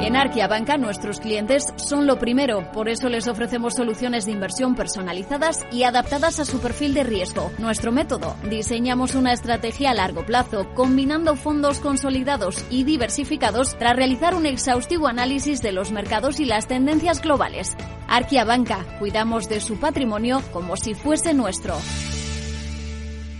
En Arquia Banca nuestros clientes son lo primero, por eso les ofrecemos soluciones de inversión personalizadas y adaptadas a su perfil de riesgo. Nuestro método, diseñamos una estrategia a largo plazo, combinando fondos consolidados y diversificados tras realizar un exhaustivo análisis de los mercados y las tendencias globales. Arquia Banca, cuidamos de su patrimonio como si fuese nuestro.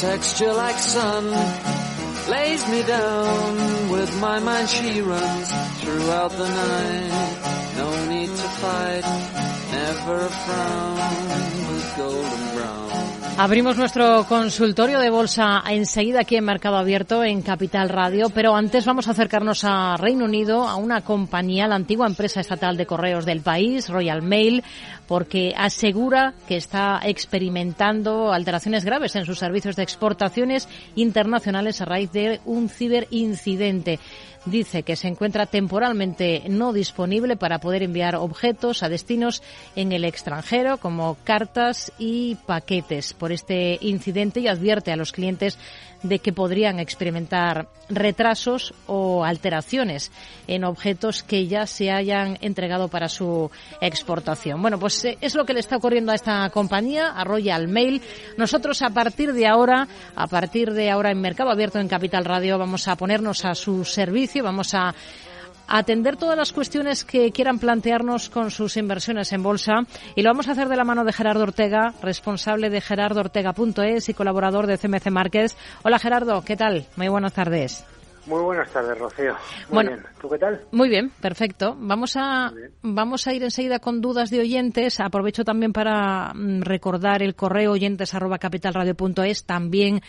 Texture like sun lays me down with my mind. She runs throughout the night. No need to fight. Never a frown with golden brown Abrimos nuestro consultorio de bolsa enseguida aquí en Mercado Abierto en Capital Radio, pero antes vamos a acercarnos a Reino Unido, a una compañía, la antigua empresa estatal de correos del país, Royal Mail, porque asegura que está experimentando alteraciones graves en sus servicios de exportaciones internacionales a raíz de un ciberincidente. Dice que se encuentra temporalmente no disponible para poder enviar objetos a destinos en el extranjero como cartas y paquetes este incidente y advierte a los clientes de que podrían experimentar retrasos o alteraciones en objetos que ya se hayan entregado para su exportación. Bueno, pues eh, es lo que le está ocurriendo a esta compañía, a Royal Mail. Nosotros a partir de ahora, a partir de ahora en Mercado Abierto en Capital Radio, vamos a ponernos a su servicio, vamos a atender todas las cuestiones que quieran plantearnos con sus inversiones en bolsa y lo vamos a hacer de la mano de Gerardo Ortega, responsable de gerardoortega.es y colaborador de CMC Márquez. Hola Gerardo, ¿qué tal? Muy buenas tardes. Muy buenas tardes, Rocío. Muy bueno, bien. ¿Tú qué tal? Muy bien, perfecto. Vamos a, vamos a ir enseguida con dudas de oyentes. Aprovecho también para mm, recordar el correo oyentes arroba capitalradio.es. También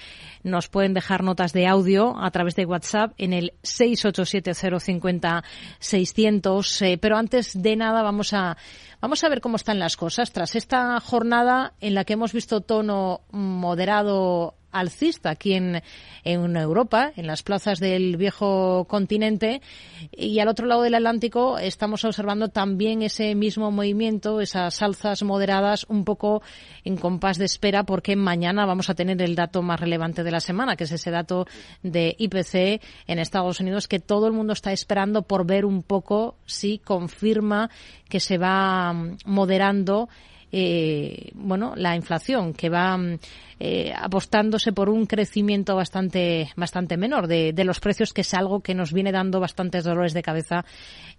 nos pueden dejar notas de audio a través de WhatsApp en el 687-050-600. Eh, pero antes de nada vamos a, vamos a ver cómo están las cosas. Tras esta jornada en la que hemos visto tono moderado alcista aquí en, en, Europa, en las plazas del viejo continente. Y al otro lado del Atlántico estamos observando también ese mismo movimiento, esas alzas moderadas, un poco en compás de espera, porque mañana vamos a tener el dato más relevante de la semana, que es ese dato de IPC en Estados Unidos, que todo el mundo está esperando por ver un poco si confirma que se va moderando eh, bueno, la inflación, que va eh, apostándose por un crecimiento bastante, bastante menor de, de, los precios, que es algo que nos viene dando bastantes dolores de cabeza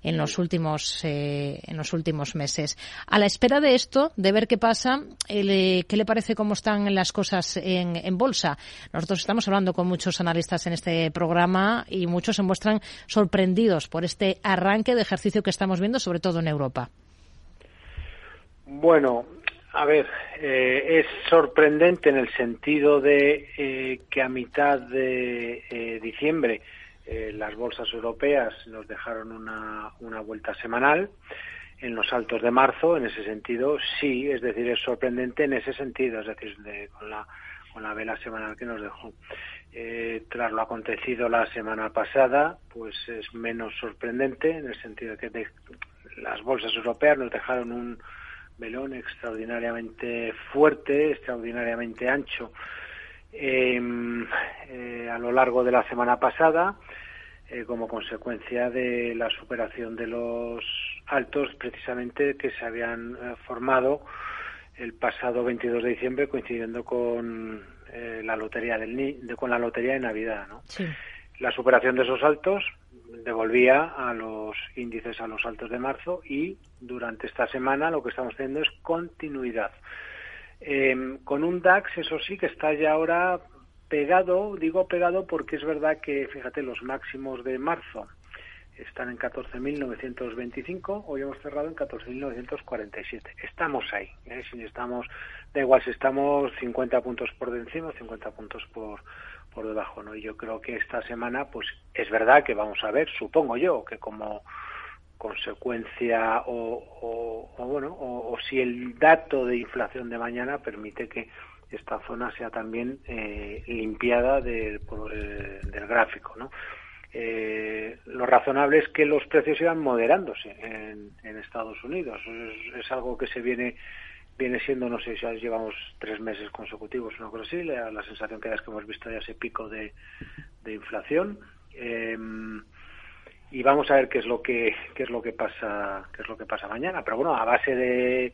en los últimos, eh, en los últimos meses. A la espera de esto, de ver qué pasa, eh, ¿qué le parece cómo están las cosas en, en bolsa? Nosotros estamos hablando con muchos analistas en este programa y muchos se muestran sorprendidos por este arranque de ejercicio que estamos viendo, sobre todo en Europa. Bueno, a ver, eh, es sorprendente en el sentido de eh, que a mitad de eh, diciembre eh, las bolsas europeas nos dejaron una, una vuelta semanal en los altos de marzo, en ese sentido sí, es decir, es sorprendente en ese sentido, es decir, de, con, la, con la vela semanal que nos dejó. Eh, tras lo acontecido la semana pasada, pues es menos sorprendente en el sentido de que de, las bolsas europeas nos dejaron un velón extraordinariamente fuerte, extraordinariamente ancho eh, eh, a lo largo de la semana pasada, eh, como consecuencia de la superación de los altos precisamente que se habían eh, formado el pasado 22 de diciembre coincidiendo con eh, la lotería del de, con la lotería de Navidad, ¿no? Sí. La superación de esos altos devolvía a los índices a los altos de marzo y durante esta semana lo que estamos teniendo es continuidad. Em, con un DAX, eso sí, que está ya ahora pegado, digo pegado porque es verdad que, fíjate, los máximos de marzo están en 14.925, hoy hemos cerrado en 14.947. Estamos ahí, ¿eh? si estamos, da igual si estamos 50 puntos por encima, 50 puntos por, por debajo, ¿no? Yo creo que esta semana, pues es verdad que vamos a ver, supongo yo, que como consecuencia o, bueno, o, si el dato de inflación de mañana permite que esta zona sea también eh, limpiada del, del gráfico, ¿no? Eh, lo razonable es que los precios sigan moderándose en, en Estados Unidos. Es, es, algo que se viene viene siendo, no sé si llevamos tres meses consecutivos, una cosa así, la, la sensación que da es que hemos visto ya ese pico de, inflación. Eh, y vamos a ver qué es lo que qué es lo que pasa qué es lo que pasa mañana pero bueno a base de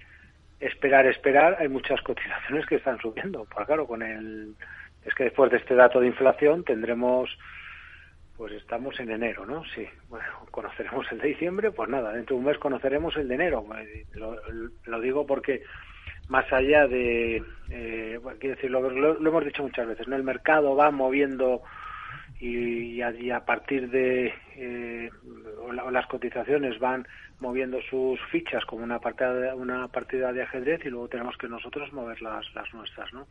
esperar esperar hay muchas cotizaciones que están subiendo pues claro con el es que después de este dato de inflación tendremos pues estamos en enero, ¿no? Sí, bueno, conoceremos el de diciembre, pues nada, dentro de un mes conoceremos el de enero. Lo, digo porque más allá de, eh, quiero decir, lo, hemos dicho muchas veces, ¿no? El mercado va moviendo y, a, partir de eh, las cotizaciones van moviendo sus fichas como una partida, una partida de ajedrez y luego tenemos que nosotros mover las, las nuestras, ¿no?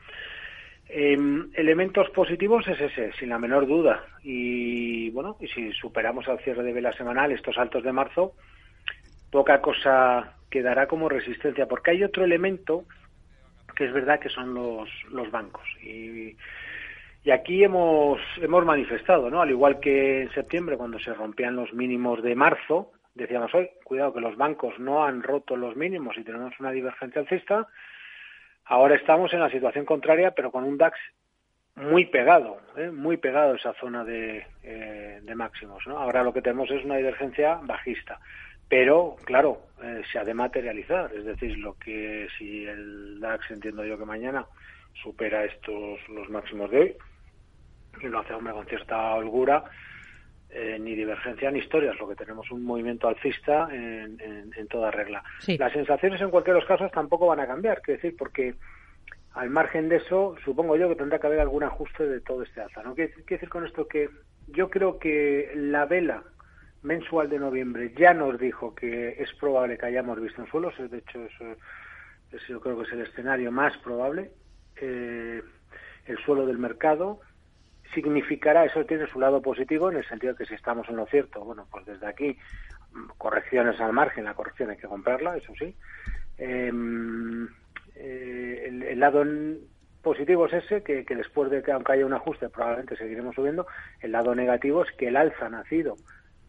Eh, elementos positivos es ese, sin la menor duda. Y bueno, y si superamos al cierre de vela semanal estos altos de marzo, poca cosa quedará como resistencia, porque hay otro elemento que es verdad que son los, los bancos. Y, aquí hemos, hemos manifestado, ¿no? Al igual que en septiembre, cuando se rompían los mínimos de marzo, decíamos hoy, cuidado que los bancos no han roto los mínimos y tenemos una divergencia alcista Ahora estamos en la situación contraria, pero con un DAX muy pegado, ¿eh? muy pegado a esa zona de, eh, de, máximos. ¿no? Ahora lo que tenemos es una divergencia bajista, pero claro, eh, se ha de materializar. Es decir, lo que si el DAX entiendo yo que mañana supera estos los máximos de hoy y lo hace hombre con cierta holgura, eh, ni divergencia ni historias, lo que tenemos un movimiento alcista en, en, toda regla. Las sensaciones en cualquier de los casos tampoco van a cambiar, quiero decir, porque al margen de eso, supongo yo que tendrá que haber algún ajuste de todo este alza. ¿no? Quiero decir con esto que yo creo que la vela mensual de noviembre ya nos dijo que es probable que hayamos visto en suelos, de hecho eso, yo creo que es el escenario más probable. Eh, el suelo del mercado, significará, eso tiene su lado positivo en el sentido de que si estamos en lo cierto, bueno, pues desde aquí correcciones al margen, la corrección hay que comprarla, eso sí. Em, eh, el, lado positivo es ese, que, después de que aunque haya un ajuste probablemente seguiremos subiendo, el lado negativo es que el alza nacido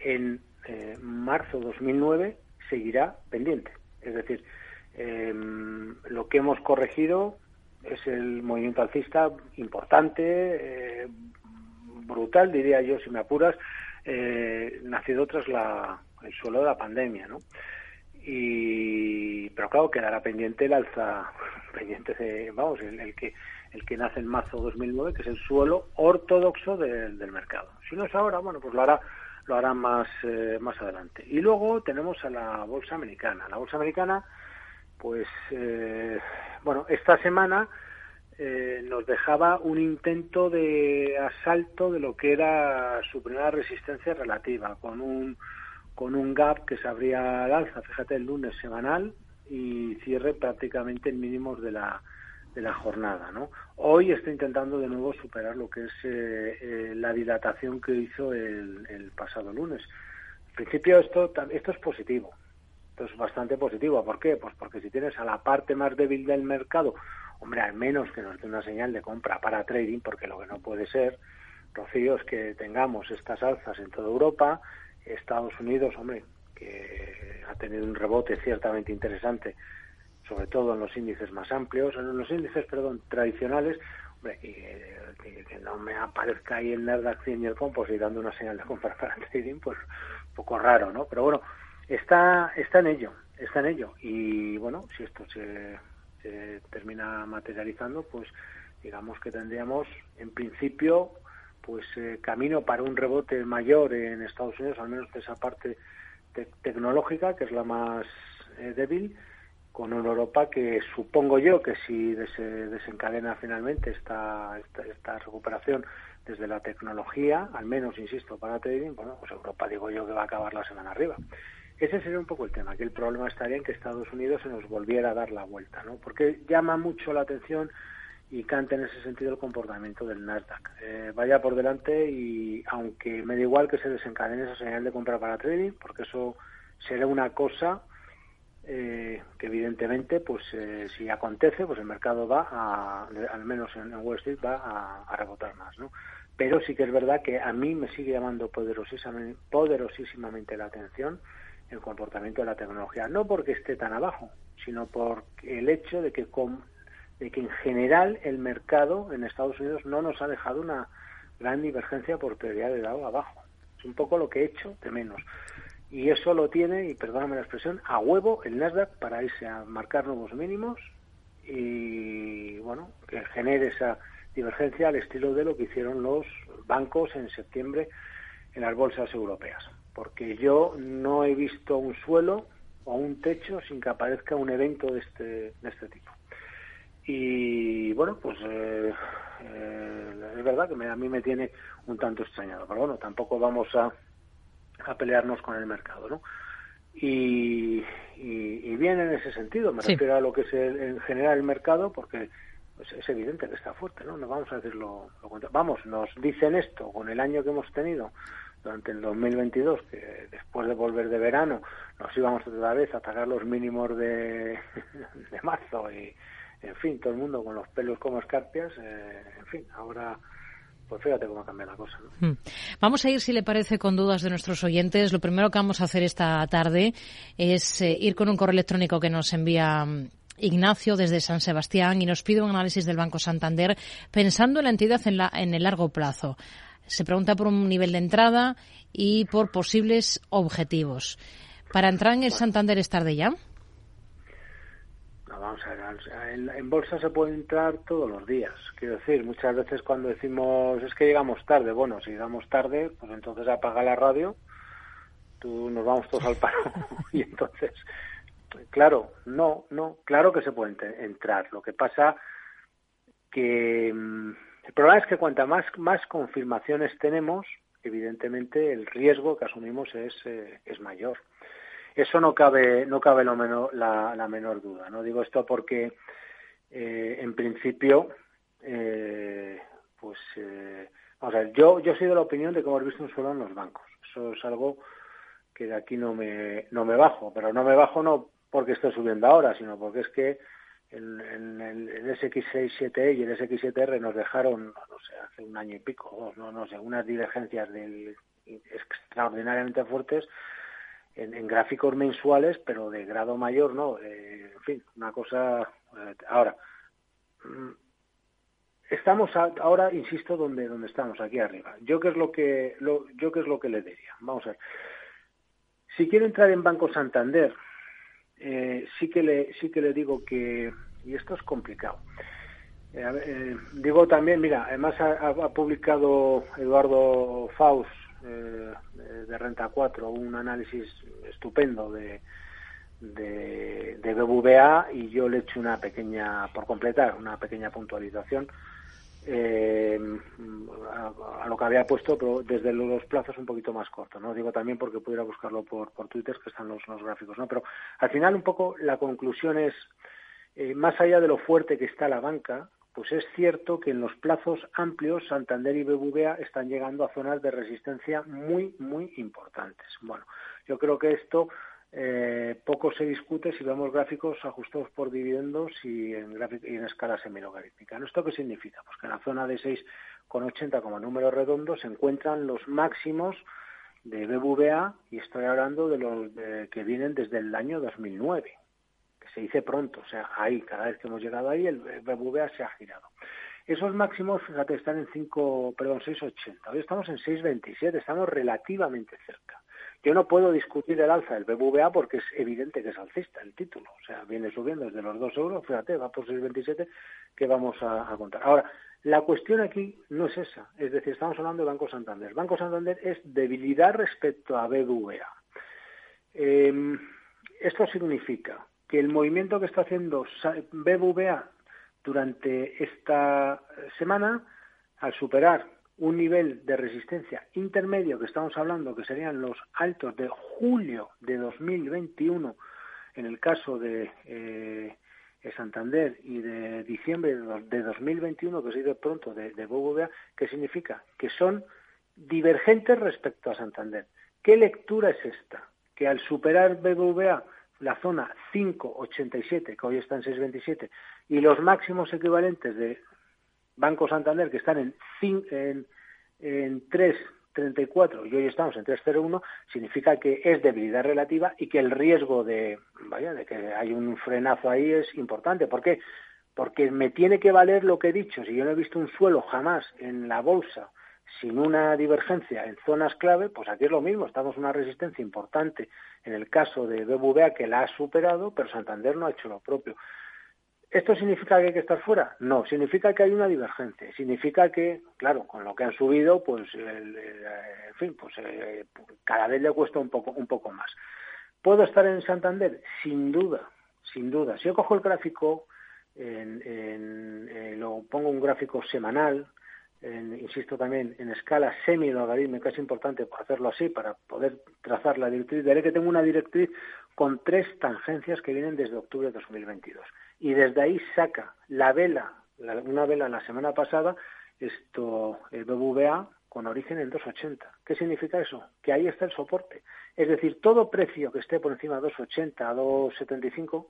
en eh, marzo 2009 seguirá pendiente. Es decir, em, lo que hemos corregido es el movimiento alcista importante, eh, brutal, diría yo, si me apuras, eh, nacido tras la, el suelo de la pandemia, ¿no? Y, pero claro, quedará pendiente el alza, pendiente de, vamos, el, que el que nace en marzo 2009, que es el suelo ortodoxo del mercado. Si no es ahora, bueno, pues lo hará lo hará más eh, más adelante. Y luego tenemos a la bolsa americana. La bolsa americana, pues, eh, bueno, esta semana eh, nos dejaba un intento de asalto de lo que era su primera resistencia relativa, con un, con un gap que se abría al alza, fíjate, el lunes semanal y cierre prácticamente en mínimos de la, de la jornada. ¿no? Hoy está intentando de nuevo superar lo que es eh, eh, la dilatación que hizo el, el pasado lunes. En principio esto, esto es positivo, esto es bastante positivo. ¿Por qué? Pues porque si tienes a la parte más débil del mercado hombre, al menos que nos dé una señal de compra para trading, porque lo que no puede ser, Rocío, es que tengamos estas alzas en toda Europa, Estados Unidos, hombre, que ha tenido un rebote ciertamente interesante, sobre todo en los índices más amplios, en los índices, perdón, tradicionales, hombre, y, que, no me aparezca ahí el Nasdaq 100 y el Composite dando una señal de compra para trading, pues un poco raro, ¿no? Pero bueno, está, está en ello, está en ello. Y bueno, si esto se termina materializando, pues digamos que tendríamos en principio pues eh, camino para un rebote mayor en Estados Unidos, al menos de esa parte tecnológica, que es la más eh, débil, con una Europa que supongo yo que si se desencadena finalmente esta, esta, recuperación desde la tecnología, al menos, insisto, para trading, bueno, pues Europa digo yo que va a acabar la semana arriba. Ese sería un poco el tema, que el problema estaría en que Estados Unidos se nos volviera a dar la vuelta, ¿no? Porque llama mucho la atención y canta en ese sentido el comportamiento del Nasdaq. Eh, vaya por delante y aunque me da igual que se desencadene esa señal de compra para trading, porque eso será una cosa eh, que evidentemente, pues eh, si acontece, pues el mercado va a, al menos en, Wall Street, va a, a, rebotar más, ¿no? Pero sí que es verdad que a mí me sigue llamando poderosísimamente, poderosísimamente la atención el comportamiento de la tecnología, no porque esté tan abajo, sino por el hecho de que con de que en general el mercado en Estados Unidos no nos ha dejado una gran divergencia por prioridad de lado abajo. Es un poco lo que he hecho de menos. Y eso lo tiene, y perdóname la expresión, a huevo el Nasdaq para irse a marcar nuevos mínimos y, bueno, que genere esa divergencia al estilo de lo que hicieron los bancos en septiembre en las bolsas europeas. Porque yo no he visto un suelo o un techo sin que aparezca un evento de este, de este tipo. Y bueno, pues eh, eh, es verdad que a mí me tiene un tanto extrañado, pero bueno, tampoco vamos a, a pelearnos con el mercado, ¿no? Y, y, bien en ese sentido, me refiero a lo que es en general el mercado, porque pues, es evidente que está fuerte, ¿no? No vamos a decirlo lo, Vamos, nos dicen esto con el año que hemos tenido durante el 2022, que después de volver de verano nos íbamos otra vez a atacar los mínimos de, de marzo y en fin, todo el mundo con los pelos como escarpias, eh, en fin, ahora pues fíjate cómo cambia la cosa. Hmm. Vamos a ir, si le parece, con dudas de nuestros oyentes. Lo primero que vamos a hacer esta tarde es eh, ir con un correo electrónico que nos envía mm, Ignacio desde San Sebastián y nos pide un análisis del Banco Santander pensando en la entidad en, la, en el largo plazo. Se pregunta por un nivel de entrada y por posibles objetivos. ¿Para entrar en el Santander es tarde ya? Vamos a ver, en, bolsa se puede entrar todos los días. Quiero decir, muchas veces cuando decimos es que llegamos tarde, bueno, si llegamos tarde, pues entonces apaga la radio, tú nos vamos todos al paro y entonces, claro, no, no, claro que se puede entrar. Lo que pasa que mm, el problema es que cuanta más, más confirmaciones tenemos, evidentemente el riesgo que asumimos es, eh, es mayor. Eso no cabe, no cabe lo menor, la, menor duda. No digo esto porque, eh, en principio, eh, pues, eh, vamos a yo, yo soy de la opinión de que hemos visto un suelo en los bancos. Eso es algo que de aquí no me, no me bajo, pero no me bajo no porque esté subiendo ahora, sino porque es que el, el, SX67 y el SX7R nos dejaron, no sé, hace un año y pico, no, no sé, unas divergencias del, extraordinariamente fuertes en, gráficos mensuales, pero de grado mayor, ¿no? Eh, en fin, una cosa. Eh, ahora, mm, estamos ahora, insisto, donde donde estamos, aquí arriba. Yo qué es lo que lo, yo qué es lo que le diría. Vamos a ver. Si quiere entrar en Banco Santander, eh, sí que le sí que le digo que y esto es complicado. digo también, mira, además ha publicado Eduardo Faust eh, de Renta 4, un análisis estupendo de, de, de, BBVA y yo le he hecho una pequeña, por completar, una pequeña puntualización eh, a, lo que había puesto, pero desde los plazos un poquito más corto, ¿no? Digo también porque pudiera buscarlo por, por Twitter, que están los, los gráficos, ¿no? Pero al final un poco la conclusión es, eh, más allá de lo fuerte que está la banca, pues es cierto que en los plazos amplios Santander y BBVA están llegando a zonas de resistencia muy, muy importantes. Bueno, yo creo que esto eh, poco se discute si vemos gráficos ajustados por dividendos y en, y en escala semilogarítmica. ¿Esto qué significa? Pues que en la zona de 6,80 como número redondo se encuentran los máximos de BBVA y estoy hablando de los que vienen desde el año 2009 se dice pronto, o sea, ahí, cada vez que hemos llegado ahí, el BBVA se ha girado. Esos máximos, fíjate, están en 5, perdón, 6,80. Hoy estamos en 6,27, estamos relativamente cerca. Yo no puedo discutir el alza del BBVA porque es evidente que es alcista el título. O sea, viene subiendo desde los 2 euros, fíjate, va por 6,27, que vamos a, contar. Ahora, La cuestión aquí no es esa, es decir, estamos hablando de Banco Santander. Banco Santander es debilidad respecto a BBVA. Em, esto significa que el movimiento que está haciendo BBVA durante esta semana, al superar un nivel de resistencia intermedio que estamos hablando, que serían los altos de julio de 2021, en el caso de eh, Santander y de diciembre de 2021, que se de pronto de, de BBVA, ¿qué significa? Que son divergentes respecto a Santander. ¿Qué lectura es esta? Que al superar BBVA la zona 5,87, que hoy está en 6,27, y los máximos equivalentes de Banco Santander, que están en, en, en 3,34 y hoy estamos en 3,01, significa que es debilidad relativa y que el riesgo de, vaya, de que hay un frenazo ahí es importante. ¿Por qué? Porque me tiene que valer lo que he dicho. Si yo no he visto un suelo jamás en la bolsa sin una divergencia en zonas clave, pues aquí es lo mismo, estamos en una resistencia importante en el caso de BBVA que la ha superado, pero Santander no ha hecho lo propio. ¿Esto significa que hay que estar fuera? No, significa que hay una divergencia. Significa que, claro, con lo que han subido, pues, en fin, pues eh, cada vez le cuesta un poco, un poco más. ¿Puedo estar en Santander? Sin duda, sin duda. Si yo cojo el gráfico, en, eh, lo pongo un gráfico semanal, insisto también, en escala semi-logarítmica, es importante hacerlo así para poder trazar la directriz. Veré que tengo una directriz con tres tangencias que vienen desde octubre de 2022. Y desde ahí saca la vela, una vela la semana pasada, esto, el BBVA, con origen en 2,80. ¿Qué significa eso? Que ahí está el soporte. Es decir, todo precio que esté por encima de 2,80 a 2,75,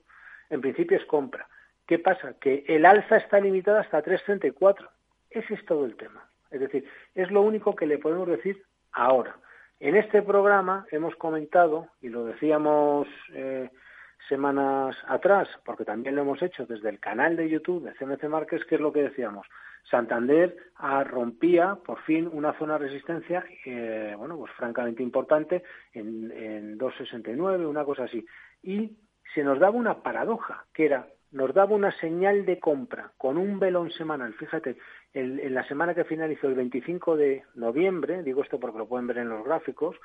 en principio es compra. ¿Qué pasa? Que el alza está limitada hasta 3,34 ese es todo el tema. Es decir, es lo único que le podemos decir ahora. En este programa hemos comentado, y lo decíamos eh, semanas atrás, porque también lo hemos hecho desde el canal de YouTube de CMC Márquez, que es lo que decíamos. Santander rompía por fin una zona de resistencia, eh, bueno, pues francamente importante, en, en 2,69, una cosa así. Y se nos daba una paradoja, que era nos daba una señal de compra con un velón semanal. Fíjate, en la semana que finalizó el 25 de noviembre, digo esto porque lo pueden ver en los gráficos,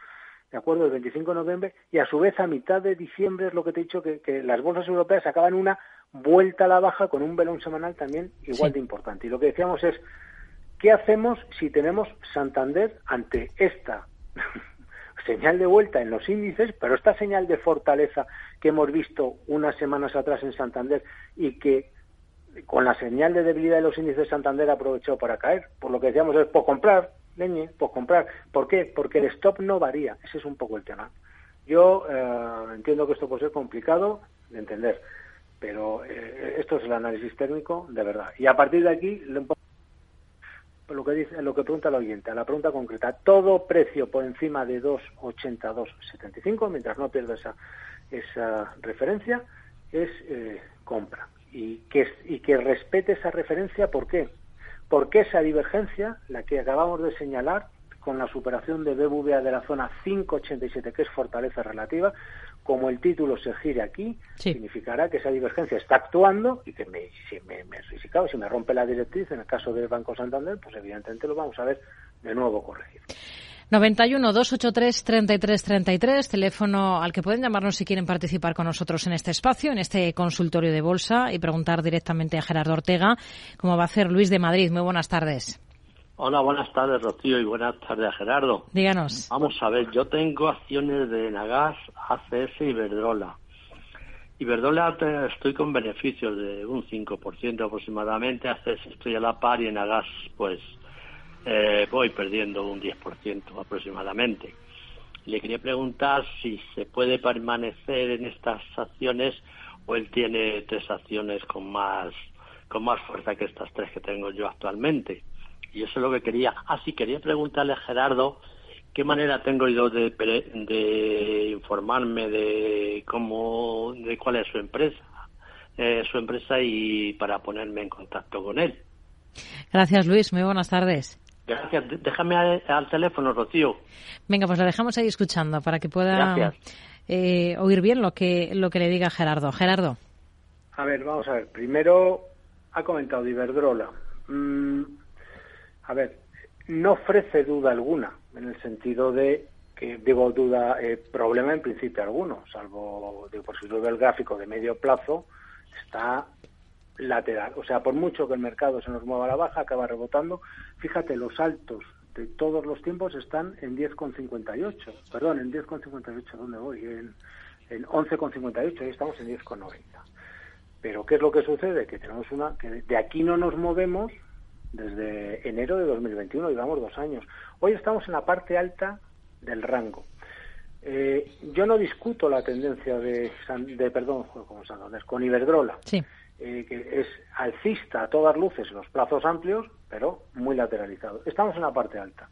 ¿de acuerdo? El 25 de noviembre, y a su vez a mitad de diciembre es lo que te he dicho, que, las bolsas europeas acaban una vuelta a la baja con un velón semanal también igual de importante. Y lo que decíamos es, ¿qué hacemos si tenemos Santander ante esta señal de vuelta en los índices, pero esta señal de fortaleza que hemos visto unas semanas atrás en Santander y que con la señal de debilidad de los índices de Santander aprovechó para caer. Por lo que decíamos es, por comprar, leñe, por comprar. ¿Por qué? Porque el stop no varía. Ese es un poco el tema. Yo eh, entiendo que esto puede ser complicado de entender, pero eh, esto es el análisis técnico de verdad. Y a partir de aquí, lo que dice, lo que pregunta el oyente, a la pregunta concreta, todo precio por encima de 2,80, 2,75, mientras no pierda esa, esa referencia, es eh, compra. Y que, y que respete esa referencia, ¿por qué? Porque esa divergencia, la que acabamos de señalar, con la superación de BBVA de la zona 587, que es fortaleza relativa, como el título se gire aquí, significará que esa divergencia está actuando y que me, si, me, me, si me rompe la directriz, en el caso del Banco Santander, pues evidentemente lo vamos a ver de nuevo corregir. 91 283 3333, teléfono al que pueden llamarnos si quieren participar con nosotros en este espacio, en este consultorio de bolsa y preguntar directamente a Gerardo Ortega, como va a hacer Luis de Madrid. Muy buenas tardes. Hola, buenas tardes, Rocío, y buenas tardes, Gerardo. Díganos. Vamos a ver, yo tengo acciones de Nagas, ACS y Iberdrola. Iberdrola estoy con beneficios de un 5% aproximadamente, ACS estoy a la par y en Nagas, pues, eh, voy perdiendo un 10% aproximadamente. Le quería preguntar si se puede permanecer en estas acciones o él tiene tres acciones con más, con más fuerza que estas tres que tengo yo actualmente. Y eso es lo que quería. Ah, sí, quería preguntarle a Gerardo qué manera tengo yo de, de informarme de cómo, de cuál es su empresa, eh, su empresa y para ponerme en contacto con él. Gracias, Luis. Muy buenas tardes. Gracias. Déjame al, teléfono, Rocío. Venga, pues lo dejamos ahí escuchando para que pueda eh, oír bien lo que, lo que le diga Gerardo. Gerardo. A ver, vamos a ver. Primero ha comentado Iberdrola Mm, a ver, no ofrece duda alguna, en el sentido de que, digo duda, eh, problema en principio alguno, salvo, digo, por si lo ve el gráfico de medio plazo, está lateral. O sea, por mucho que el mercado se nos mueva a la baja, acaba rebotando. Fíjate, los altos de todos los tiempos están en 10,58. Perdón, en 10,58. ¿Dónde voy? En, en 11,58. Ahí estamos en 10,90. Pero ¿qué es lo que sucede? Que tenemos una que de aquí no nos movemos desde enero de 2021, llevamos dos años. Hoy estamos en la parte alta del rango. Eh, yo no discuto la tendencia de, de perdón, con Iberdrola. Sí. Eh, que es alcista a todas luces en los plazos amplios, pero muy lateralizado. Estamos en la parte alta.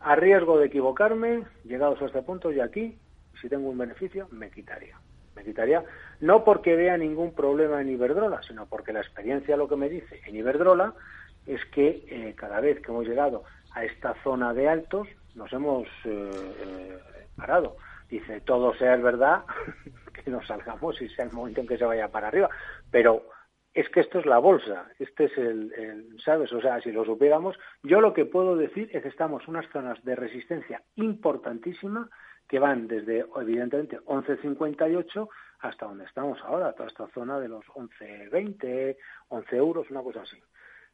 A riesgo de equivocarme, llegados a este punto, y aquí, si tengo un beneficio, me quitaría. Me quitaría, no porque vea ningún problema en Iberdrola, sino porque la experiencia lo que me dice en Iberdrola es que eh, cada vez que hemos llegado a esta zona de altos, nos hemos eh, parado. Dice, todo sea verdad, que nos salgamos y sea el momento en que se vaya para arriba. Pero es que esto es la bolsa, este es el, ¿sabes? O sea, si lo supiéramos, yo lo que puedo decir es que estamos en unas zonas de resistencia importantísima que van desde, evidentemente, 11.58 hasta donde estamos ahora, toda esta zona de los 11.20, 11 euros, una cosa así.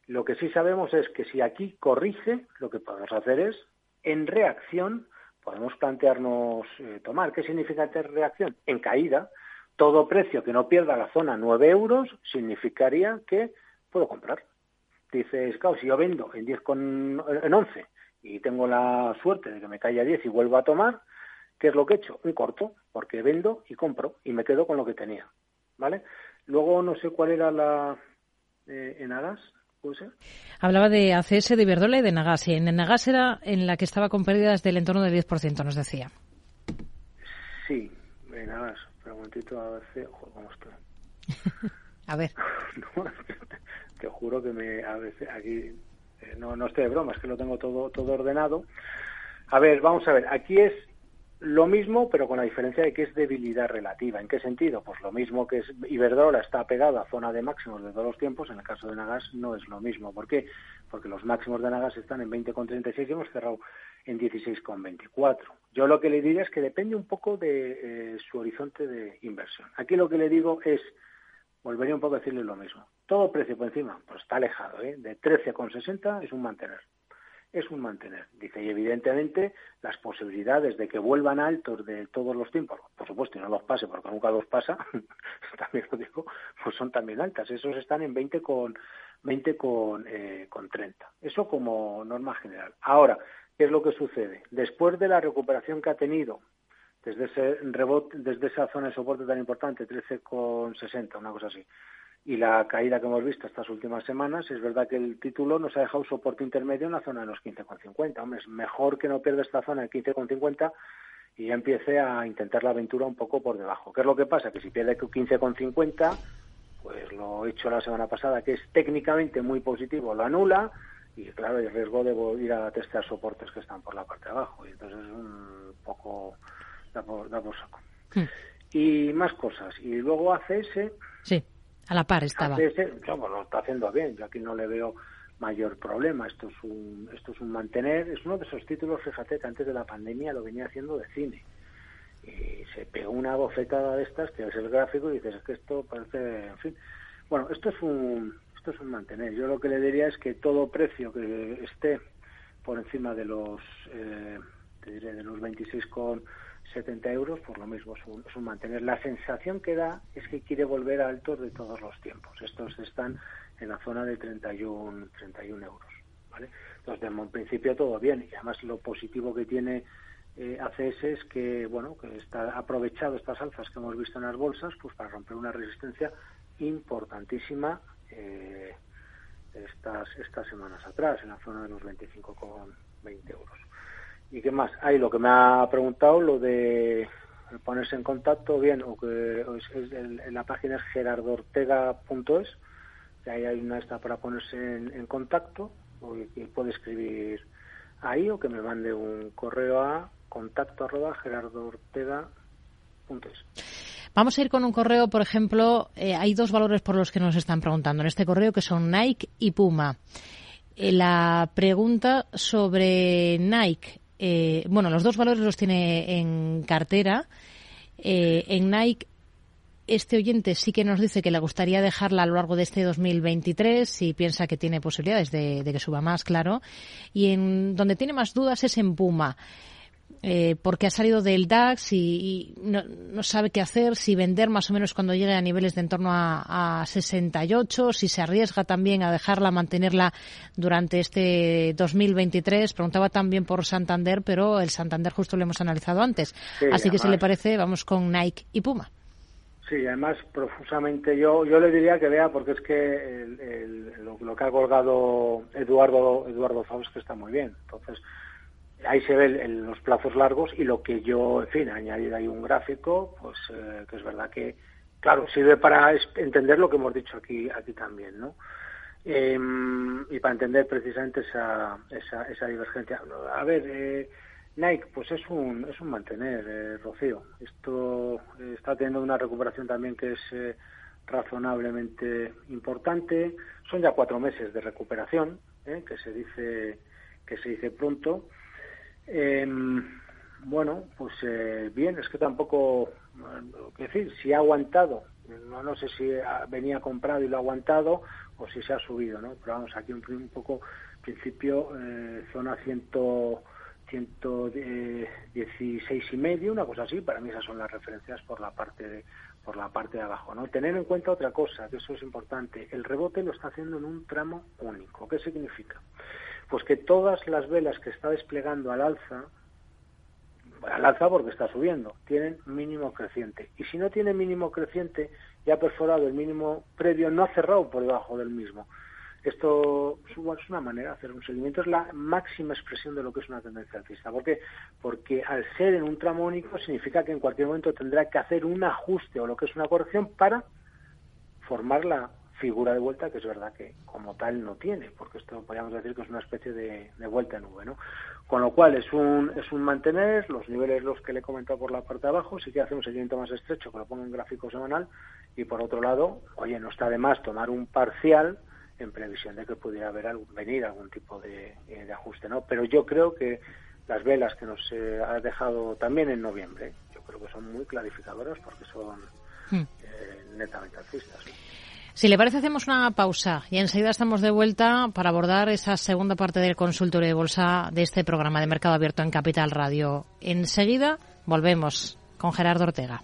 Lo que sí sabemos es que si aquí corrige, lo que podemos hacer es, en reacción, podemos plantearnos eh, tomar. ¿Qué significa reacción? En caída, todo precio que no pierda la zona 9 euros significaría que puedo comprar. Dices, claro, si yo vendo en 10 con, en 11 y tengo la suerte de que me caiga 10 y vuelvo a tomar, ¿qué es lo que he hecho? Un corto, porque vendo y compro y me quedo con lo que tenía. ¿Vale? Luego no sé cuál era la eh, en Agas, Hablaba de ACS, de Iberdrola y de Nagas. Y en Nagas era en la que estaba con pérdidas del entorno del 10%, nos decía. Sí, en Agas pero un momentito, a ver ¿cómo estoy? a ver. te juro que me, a veces aquí, eh, no, no estoy de broma, es que lo tengo todo, todo ordenado. A ver, vamos a ver, aquí es lo mismo, pero con la diferencia de que es debilidad relativa. ¿En qué sentido? Pues lo mismo que es Iberdrola está pegada a zona de máximos de todos los tiempos, en el caso de Nagas no es lo mismo. ¿Por qué? Porque los máximos de Nagas están en 20,36 y hemos cerrado en 16,24. Yo lo que le diría es que depende un poco de eh, su horizonte de inversión. Aquí lo que le digo es, volvería un poco a decirle lo mismo. Todo precio por encima, pues está alejado, ¿eh? de 13,60 es un mantener. Es un mantener. Dice, y evidentemente las posibilidades de que vuelvan altos de todos los tiempos, por supuesto, y no los pase, porque nunca los pasa, también lo digo, pues son también altas. Esos están en 20 con, 20 con, eh, con 30. Eso como norma general. Ahora, ¿Qué es lo que sucede? Después de la recuperación que ha tenido desde ese rebote, desde esa zona de soporte tan importante, 13,60, una cosa así, y la caída que hemos visto estas últimas semanas, es verdad que el título nos ha dejado soporte intermedio en la zona de los 15,50. Hombre, es mejor que no pierda esta zona de 15,50 y ya empiece a intentar la aventura un poco por debajo. ¿Qué es lo que pasa? Que si pierde 15,50, pues lo he hecho la semana pasada, que es técnicamente muy positivo, lo anula, y claro, hay riesgo de ir a testear soportes que están por la parte de abajo y entonces es un poco da por, saco. Hmm. Y más cosas. Y luego ACS... Sí, a la par estaba. ACS, no, lo está haciendo bien, yo aquí no le veo mayor problema. Esto es un esto es un mantener, es uno de esos títulos, fíjate, que antes de la pandemia lo venía haciendo de cine. Y se pegó una bofetada de estas, que es el gráfico, y dices, es que esto parece, en fin. Bueno, esto es un, esto es un mantener. Yo lo que le diría es que todo precio que esté por encima de los, eh, te diré, de los 26,70 euros, por lo mismo es un, mantener. La sensación que da es que quiere volver a altos de todos los tiempos. Estos están en la zona de 31, 31 euros. ¿vale? Entonces, de principio todo bien. Y además lo positivo que tiene eh, ACS es que, bueno, que está aprovechado estas alzas que hemos visto en las bolsas pues para romper una resistencia importantísima eh, estas, estas semanas atrás, en la zona de los 25,20 euros. ¿Y qué más? Ahí lo que me ha preguntado, lo de ponerse en contacto, bien, o que es, en la página es gerardortega.es, ahí hay una esta para ponerse en, contacto, o puede escribir ahí o que me mande un correo a contacto arroba gerardortega.es. Vamos a ir con un correo, por ejemplo, eh, hay dos valores por los que nos están preguntando en este correo que son Nike y Puma. Eh, la pregunta sobre Nike. Eh, bueno, los dos valores los tiene en cartera. Eh, en Nike, este oyente sí que nos dice que le gustaría dejarla a lo largo de este 2023 y piensa que tiene posibilidades de, que suba más, claro. Y en donde tiene más dudas es en Puma eh, porque ha salido del DAX y, no, no, sabe qué hacer, si vender más o menos cuando llegue a niveles de en torno a, a 68, si se arriesga también a dejarla, mantenerla durante este 2023. Preguntaba también por Santander, pero el Santander justo lo hemos analizado antes. Sí, Así que si le parece, vamos con Nike y Puma. Sí, además profusamente yo yo le diría que vea porque es que el, el, lo, lo, que ha colgado Eduardo Eduardo Faust que está muy bien. Entonces, ahí se ven los plazos largos y lo que yo, en fin, he añadido ahí un gráfico, pues eh, que es verdad que, claro, sirve para entender lo que hemos dicho aquí, aquí también, ¿no? Eh, y para entender precisamente esa, esa, esa divergencia. A ver, eh, Nike, pues es un, es un mantener, eh, Rocío. Esto está teniendo una recuperación también que es eh, razonablemente importante. Son ya cuatro meses de recuperación, eh, que se dice que se dice pronto. Eh, bueno, pues eh, bien, es que tampoco, qué decir, si ha aguantado, no, sé si venía comprado y lo ha aguantado o si se ha subido, ¿no? Pero vamos, aquí un, un poco, principio, eh, zona 100, 116 y medio, una cosa así, para mí esas son las referencias por la parte de por la parte de abajo, ¿no? Tener en cuenta otra cosa, que eso es importante, el rebote lo está haciendo en un tramo único. ¿Qué significa? Pues que todas las velas que está desplegando al alza, al alza porque está subiendo, tienen mínimo creciente. Y si no tiene mínimo creciente, ya ha perforado el mínimo previo, no ha cerrado por debajo del mismo. Esto es una manera de hacer un seguimiento, es la máxima expresión de lo que es una tendencia alcista. ¿Por qué? Porque al ser en un tramo único significa que en cualquier momento tendrá que hacer un ajuste o lo que es una corrección para formar la figura de vuelta que es verdad que como tal no tiene, porque esto podríamos decir que es una especie de, de vuelta en nube, ¿no? Con lo cual es un, es un mantener los niveles los que le he comentado por la parte de abajo, sí que hace un seguimiento más estrecho que lo pongo en gráfico semanal y por otro lado, oye, no está de más tomar un parcial en previsión de que pudiera haber algún, venir algún tipo de, eh, de, ajuste, ¿no? Pero yo creo que las velas que nos eh, ha dejado también en noviembre, yo creo que son muy clarificadoras porque son hmm. eh, netamente alcistas. Si le parece, hacemos una pausa y enseguida estamos de vuelta para abordar esa segunda parte del consultorio de bolsa de este programa de Mercado Abierto en Capital Radio. Enseguida volvemos con Gerardo Ortega.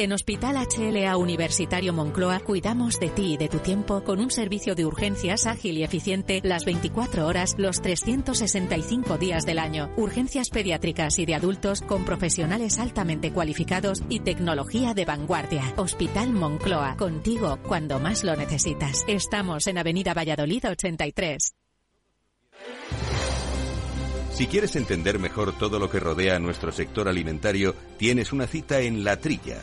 En Hospital HLA Universitario Moncloa cuidamos de ti y de tu tiempo con un servicio de urgencias ágil y eficiente las 24 horas, los 365 días del año. Urgencias pediátricas y de adultos con profesionales altamente cualificados y tecnología de vanguardia. Hospital Moncloa, contigo cuando más lo necesitas. Estamos en Avenida Valladolid 83. Si quieres entender mejor todo lo que rodea a nuestro sector alimentario, tienes una cita en La Trilla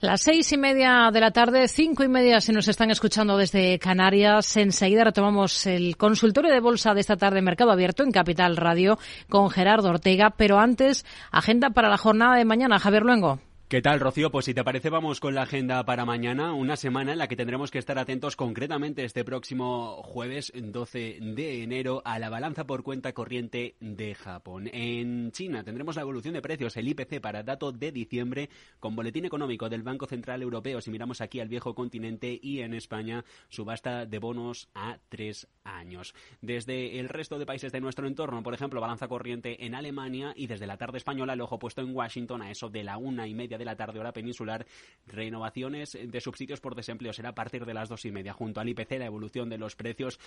Las seis y media de la tarde, cinco y media si nos están escuchando desde Canarias. Enseguida retomamos el consultorio de bolsa de esta tarde, Mercado Abierto en Capital Radio, con Gerardo Ortega. Pero antes, agenda para la jornada de mañana. Javier Luengo. ¿Qué tal, Rocío? Pues si te parece, vamos con la agenda para mañana, una semana en la que tendremos que estar atentos concretamente este próximo jueves 12 de enero a la balanza por cuenta corriente de Japón. En China tendremos la evolución de precios, el IPC para dato de diciembre, con boletín económico del Banco Central Europeo, si miramos aquí al viejo continente, y en España subasta de bonos a tres años. Desde el resto de países de nuestro entorno, por ejemplo, balanza corriente en Alemania y desde la tarde española, el ojo puesto en Washington a eso de la una y media de la tarde hora peninsular. Renovaciones de subsidios por desempleo será a partir de las dos y media. Junto al IPC, la evolución de los precios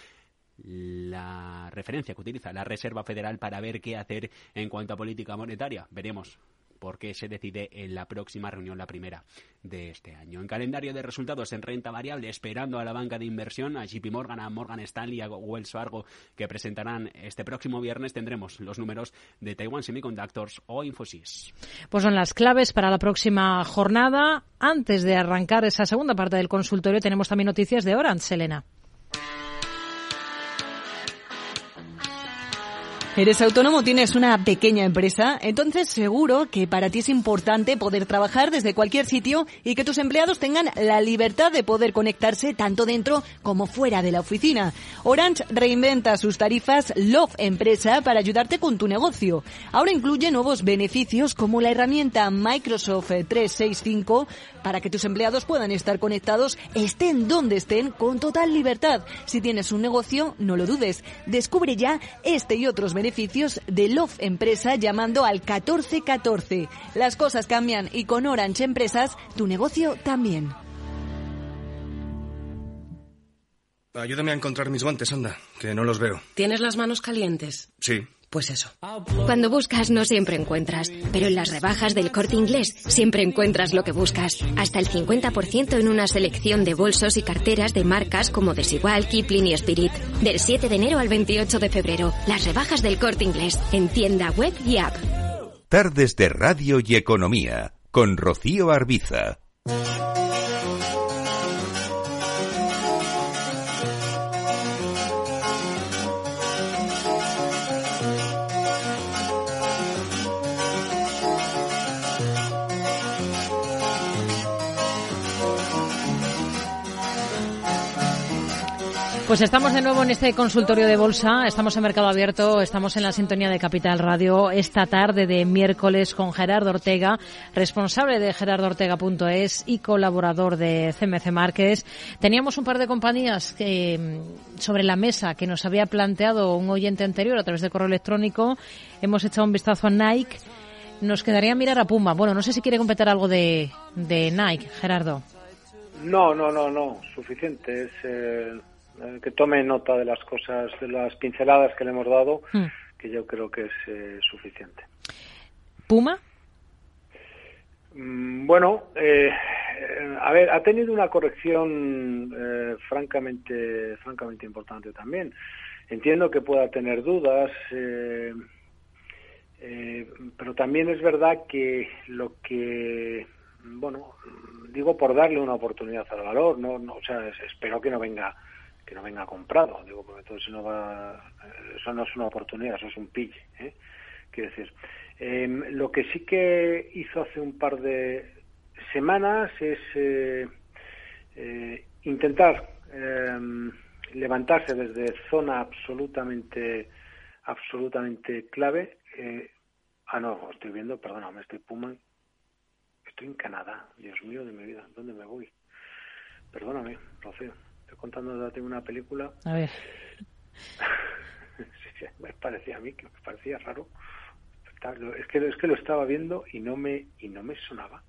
la referencia que utiliza la Reserva Federal para ver qué hacer en cuanto a política monetaria. Veremos porque se decide en la próxima reunión, la primera de este año. En calendario de resultados en renta variable, esperando a la banca de inversión, a JP Morgan, a Morgan Stanley, a Wells Fargo, que presentarán este próximo viernes, tendremos los números de Taiwan Semiconductors o Infosys. Pues son las claves para la próxima jornada. Antes de arrancar esa segunda parte del consultorio, tenemos también noticias de Orange, Selena. ¿Eres autónomo? ¿Tienes una pequeña empresa? Entonces seguro que para ti es importante poder trabajar desde cualquier sitio y que tus empleados tengan la libertad de poder conectarse tanto dentro como fuera de la oficina. Orange reinventa sus tarifas Love Empresa para ayudarte con tu negocio. Ahora incluye nuevos beneficios como la herramienta Microsoft 365 para que tus empleados puedan estar conectados, estén donde estén, con total libertad. Si tienes un negocio, no lo dudes. Descubre ya este y otros beneficios de Love Empresa llamando al 1414. Las cosas cambian y con Orange Empresas, tu negocio también. Ayúdame a encontrar mis guantes, anda, que no los veo. ¿Tienes las manos calientes? Sí. Pues eso. Cuando buscas no siempre encuentras, pero en las rebajas del corte inglés siempre encuentras lo que buscas. Hasta el 50% en una selección de bolsos y carteras de marcas como Desigual, Kipling y Spirit. Del 7 de enero al 28 de febrero, las rebajas del corte inglés en tienda web y app. Tardes de Radio y Economía con Rocío Arbiza. Pues estamos de nuevo en este consultorio de bolsa, estamos en Mercado Abierto, estamos en la sintonía de Capital Radio esta tarde de miércoles con Gerardo Ortega, responsable de gerardoortega.es y colaborador de CMC Márquez. Teníamos un par de compañías que, mm, sobre la mesa que nos había planteado un oyente anterior a través de correo electrónico. Hemos echado un vistazo a Nike. Nos quedaría mirar a Puma. Bueno, no sé si quiere completar algo de, de Nike, Gerardo. No, no, no, no, suficiente. Es eh, eh, que tome nota de las cosas, de las pinceladas que le hemos dado, Hmm. que yo creo que es eh, suficiente. ¿Puma? Mm, Bueno, eh, eh, a ver, ha tenido una corrección francamente, francamente importante también. Entiendo que pueda tener dudas, eh, eh, pero también es verdad que lo que, bueno, digo por darle una oportunidad al valor, no, no o sea, es- espero que no venga que no venga comprado, digo, porque entonces no va, eso no es una oportunidad, eso es un pille, ¿eh? Quiero em, lo que sí que hizo hace un par de semanas es eh, eh, intentar em, levantarse desde zona absolutamente absolutamente clave. eh, ah, no, estoy viendo, perdóname, estoy Puma. Estoy en Canadá, Dios mío de mi vida, ¿dónde me voy? Perdóname, Rocío, estoy contando tengo una película. A ver. Sí, sí, me parecía a mí que me parecía raro. Es que, es que lo estaba viendo y no me y no me sonaba.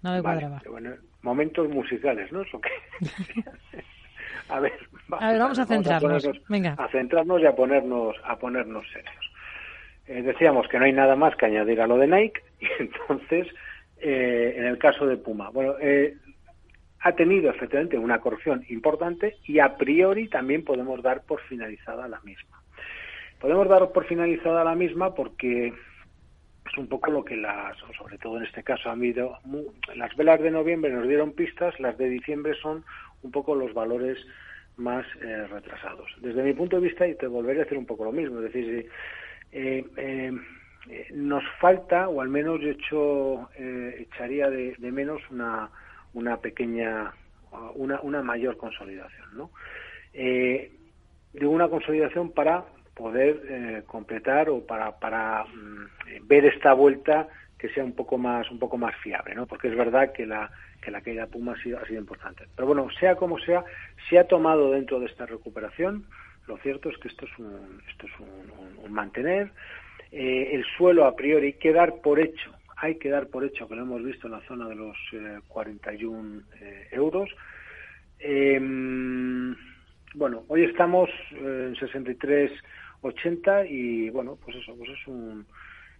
No me Vale, cuadraba. bueno, momentos musicales, ¿no? Es lo que a ver, A ver, vamos a centrarnos. ponernos- Venga. a centrarnos y a ponernos a ponernos serios. Eh, decíamos que no hay nada más que añadir a lo de Nike y entonces eh, en el caso de Puma, bueno, eh, ha tenido efectivamente una corrección importante y a priori también podemos dar por finalizada la misma. Podemos dar por finalizada la misma porque es un poco lo que las, sobre todo en este caso, ha habido, las velas de noviembre nos dieron pistas, las de diciembre son un poco los valores más eh, retrasados. Desde mi punto de vista, y te volveré a hacer un poco lo mismo, es decir, eh, eh, nos falta, o al menos yo hecho, echaría de, menos una, una pequeña, una, una mayor consolidación, ¿no? digo una consolidación para poder completar o para, para mm, ver esta vuelta que sea un poco más un poco más fiable, ¿no? Porque es verdad que la que la caída Puma ha sido, ha sido importante. Pero bueno, sea como sea, se ha tomado dentro de esta recuperación. Lo cierto es que esto es un, esto es un, mantener. Eh, el suelo a priori que dar por hecho, hay que dar por hecho que lo hemos visto en la zona de los 41 eh, eh, euros. Em, bueno, hoy estamos en 63.80 y bueno, pues eso, pues es un,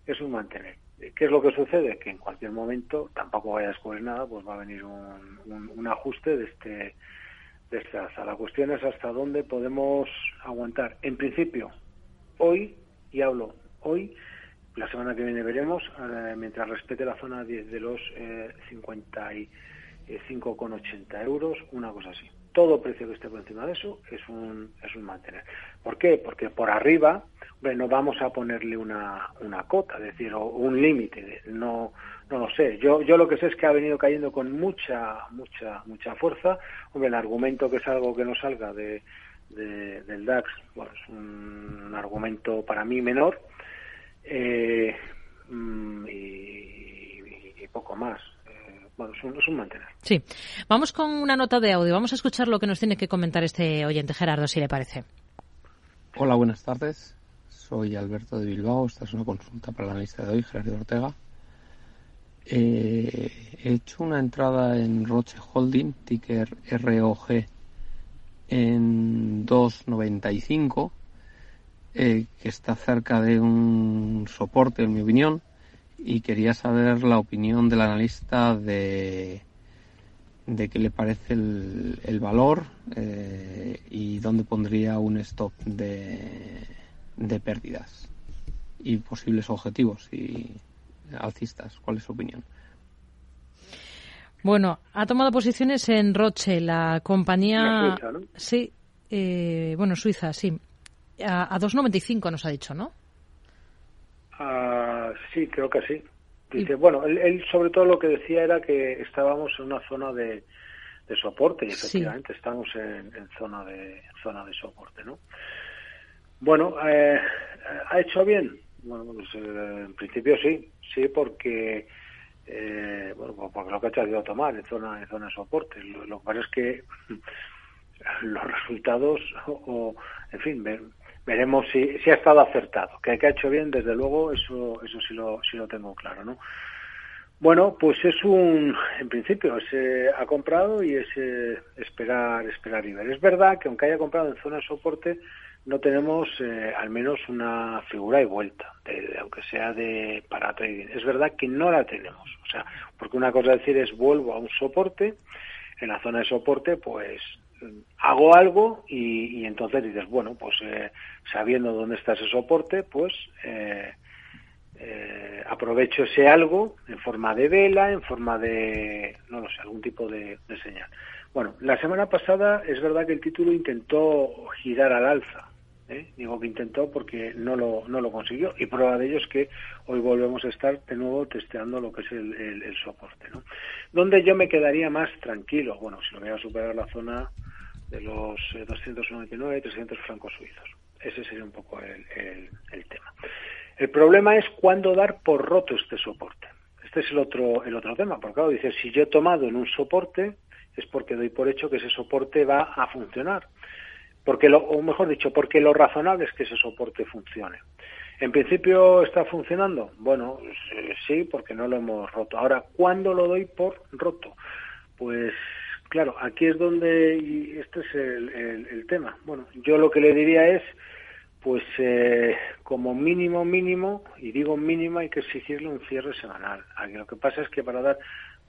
es un mantener. ¿Qué es lo que sucede? Que en cualquier momento, tampoco vaya a descubrir nada, pues va a venir un, ajuste de este de alza. La cuestión es hasta dónde podemos aguantar. En principio, hoy, y hablo hoy, la semana que viene veremos, mientras respete la zona de los eh, 55,80 euros, una cosa así. Todo precio que esté por encima de eso es un, es un mantener. ¿Por qué? Porque por arriba no vamos a ponerle una, una cota, es decir, o un límite, no, no lo sé. Yo, yo lo que sé es que ha venido cayendo con mucha, mucha, mucha fuerza. Hombre, el argumento que es algo que no salga de, del DAX, bueno, es un, argumento para mí menor eh, mm, y, poco más. Eh, bueno, es un, es un mantener. Sí. Vamos con una nota de audio. Vamos a escuchar lo que nos tiene que comentar este oyente Gerardo, si le parece. Hola, buenas tardes. Soy Alberto de Bilbao. Esta es una consulta para la lista de hoy, Gerardo Ortega. Eh, he hecho una entrada en Roche Holding, ticker ROG, en 2.95, eh, que está cerca de un soporte, en mi opinión, y quería saber la opinión del analista de, de qué le parece el, valor eh, y dónde pondría un stop de de pérdidas y posibles objetivos y alcistas. ¿Cuál es su opinión? Bueno, ha tomado posiciones en Roche, la compañía. Sí, eh, bueno, Suiza, sí. A, 2,95 nos ha dicho, ¿no? Ah, sí, creo que sí. Dice, bueno, él, sobre todo lo que decía era que estábamos en una zona de, de soporte y efectivamente estamos en, en, zona de zona de soporte, ¿no? Bueno, eh, ¿ha hecho bien? Bueno, pues, eh, en principio sí, sí, porque eh, bueno, pues, porque lo que ha hecho tomar en zona, en zona de soporte. Lo, que pasa es que los resultados, o, en fin, veremos si, si ha estado acertado. Que, ha hecho bien, desde luego, eso, eso sí lo, sí lo tengo claro, ¿no? Bueno, pues es un, en principio, se ha comprado y es esperar, esperar y ver. Es verdad que aunque haya comprado en zona de soporte, no tenemos eh, al menos una figura y vuelta, aunque sea de para trading. Es verdad que no la tenemos, o sea, porque una cosa decir es vuelvo a un soporte, en la zona de soporte, pues hago algo y, entonces dices, bueno, pues eh, sabiendo dónde está ese soporte, pues eh, aprovecho ese algo en forma de vela, en forma de, no lo sé, algún tipo de señal. Bueno, la semana pasada es verdad que el título intentó girar al alza, ¿eh? Digo que intentó porque no lo, no lo consiguió. Y prueba de ello es que hoy volvemos a estar de nuevo testeando lo que es el, el, soporte. ¿no? Donde yo me quedaría más tranquilo, bueno, si lo voy a superar la zona de los 299, eh, 300 francos suizos. Ese sería un poco el, el, tema. El problema es cuándo dar por roto este soporte. Este es el otro, el otro tema, porque claro, dice, si yo he tomado en un soporte, es porque doy por hecho que ese soporte va a funcionar porque lo, o mejor dicho, porque lo razonable es que ese soporte funcione. ¿En principio está funcionando? Bueno, sí, porque no lo hemos roto. Ahora, ¿cuándo lo doy por roto? Pues claro, aquí es donde, y este es el, tema. Bueno, yo lo que le diría es, pues eh, como mínimo, mínimo, y digo mínimo, hay que exigirle un cierre semanal. Lo que pasa es que para dar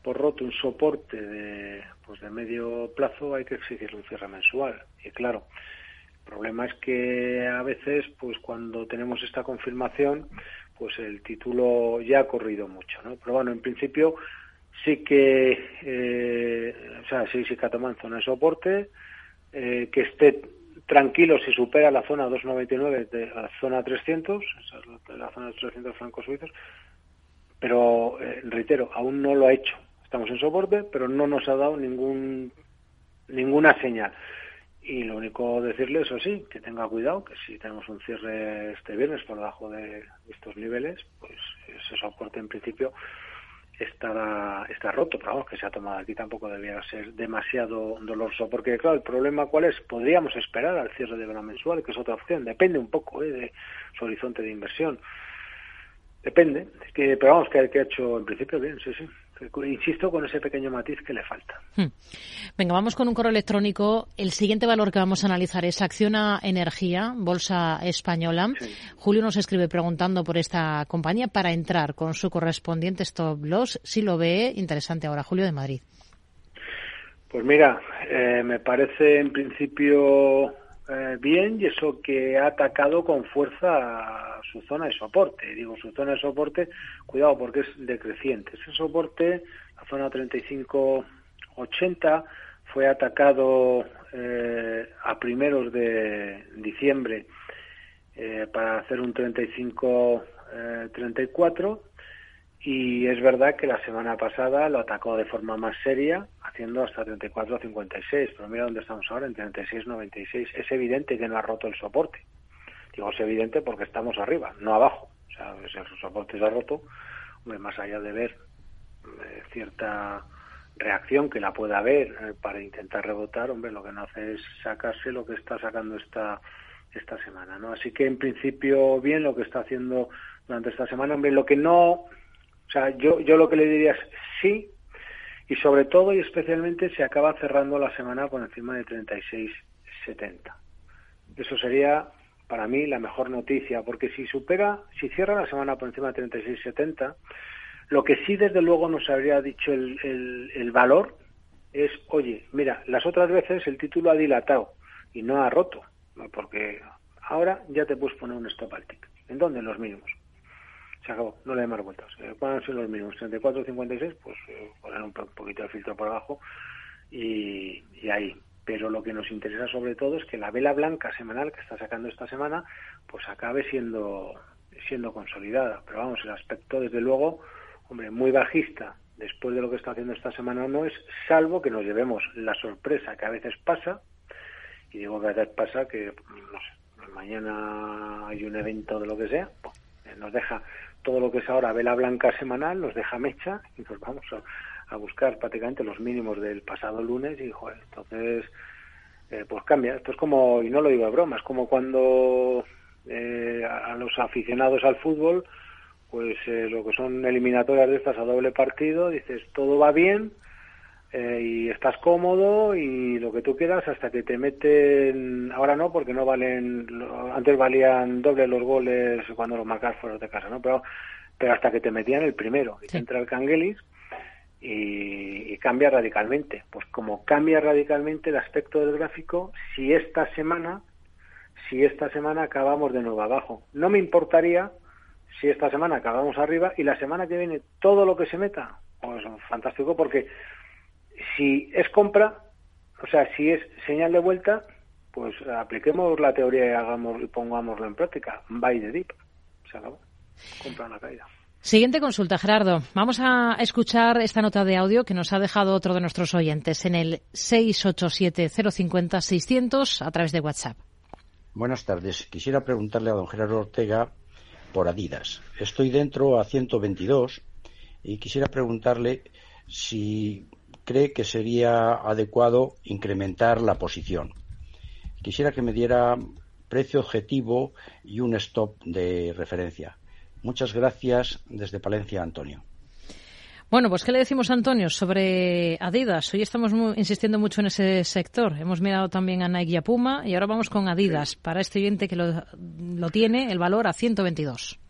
por roto un soporte de, pues de medio plazo hay que exigirle un cierre mensual. Y claro, el problema es que a veces, pues cuando tenemos esta confirmación, pues el título ya ha corrido mucho, ¿no? Pero bueno, en principio sí que, eh, o sea, sí, sí que zona de soporte, eh, que esté tranquilo si supera la zona 299 de la zona 300, la zona de 300 francos suizos, pero eh, reitero, aún no lo ha hecho. Estamos en soporte, pero no nos ha dado ningún ninguna señal. Y lo único decirle, eso sí, que tenga cuidado, que si tenemos un cierre este viernes por debajo de estos niveles, pues ese soporte en principio estará, está roto, pero vamos, que se ha tomado aquí tampoco debería ser demasiado doloroso, porque claro, el problema cuál es, podríamos esperar al cierre de verano mensual, que es otra opción, depende un poco ¿eh? de su horizonte de inversión. Depende, que, pero vamos, que, que ha hecho en principio bien, sí, sí. Insisto con ese pequeño matiz que le falta. Hmm. Venga, vamos con un correo electrónico. El siguiente valor que vamos a analizar es Acciona Energía, Bolsa Española. Julio nos escribe preguntando por esta compañía para entrar con su correspondiente stop loss. Si lo ve, interesante ahora. Julio de Madrid. Pues mira, eh, me parece en principio eh, bien y eso que ha atacado con fuerza su zona de soporte. Digo, su zona de soporte, cuidado porque es decreciente. Ese soporte, la zona 35-80, fue atacado eh, a primeros de diciembre eh, para hacer un 35-34 y es verdad que la semana pasada lo atacó de forma más seria, haciendo hasta 34 a 56. Pero mira dónde estamos ahora, en 36 96. Es evidente que no ha roto el soporte. Digo, es evidente porque estamos arriba, no abajo. O sea, si el soporte se ha roto, más allá de ver eh, cierta reacción que la pueda haber eh, para intentar rebotar, hombre, lo que no hace es sacarse lo que está sacando esta esta semana, ¿no? Así que en principio bien lo que está haciendo durante esta semana, hombre, lo que no sea, yo, yo lo que le diría es sí, y sobre todo y especialmente se acaba cerrando la semana por encima de 36,70. Eso sería para mí la mejor noticia, porque si supera, si cierra la semana por encima de 36,70, lo que sí desde luego nos habría dicho el, el, el valor es, oye, mira, las otras veces el título ha dilatado y no ha roto, porque ahora ya te puedes poner un stop al tick. ¿En dónde? En los mínimos se acabó, no le dé más vueltas. Eh, ¿Cuáles son los mínimos? 34 56, pues eh, poner un poquito de filtro por abajo y, ahí. Pero lo que nos interesa sobre todo es que la vela blanca semanal que está sacando esta semana, pues acabe siendo, siendo consolidada. Pero vamos, el aspecto, desde luego, hombre, muy bajista después de lo que está haciendo esta semana no es, salvo que nos llevemos la sorpresa que a veces pasa, y digo que a veces pasa que, no sé, mañana hay un evento de lo que sea, pues, nos deja todo lo que es ahora vela blanca semanal nos deja mecha y nos vamos a, buscar prácticamente los mínimos del pasado lunes y entonces eh, pues cambia. Esto es como, y no lo digo de broma, es como cuando eh, a los aficionados al fútbol, pues eh, lo que son eliminatorias de estas a doble partido, dices todo va bien, eh, y estás cómodo y lo que tú quieras hasta que te meten ahora no porque no valen antes valían doble los goles cuando los marcas fuera de casa no pero pero hasta que te metían el primero y te entra el Cangelis y, cambia radicalmente. Pues como cambia radicalmente el aspecto del gráfico si esta semana si esta semana acabamos de nuevo abajo. No me importaría si esta semana acabamos arriba y la semana que viene todo lo que se meta pues fantástico porque si es compra, o sea, si es señal de vuelta, pues apliquemos la teoría y hagamos y pongámoslo en práctica. Buy the dip. Se acabó. Compra la caída. Siguiente consulta, Gerardo. Vamos a escuchar esta nota de audio que nos ha dejado otro de nuestros oyentes en el 687-050-600 a través de WhatsApp. Buenas tardes. Quisiera preguntarle a don Gerardo Ortega por Adidas. Estoy dentro a 122 y quisiera preguntarle si cree que sería adecuado incrementar la posición. Quisiera que me diera precio objetivo y un stop de referencia. Muchas gracias desde Palencia, Antonio. Bueno, pues ¿qué le decimos a Antonio sobre Adidas? Hoy estamos insistiendo mucho en ese sector. Hemos mirado también a Nike y a Puma y ahora vamos con Adidas. Para este oyente que lo, lo tiene, el valor a 122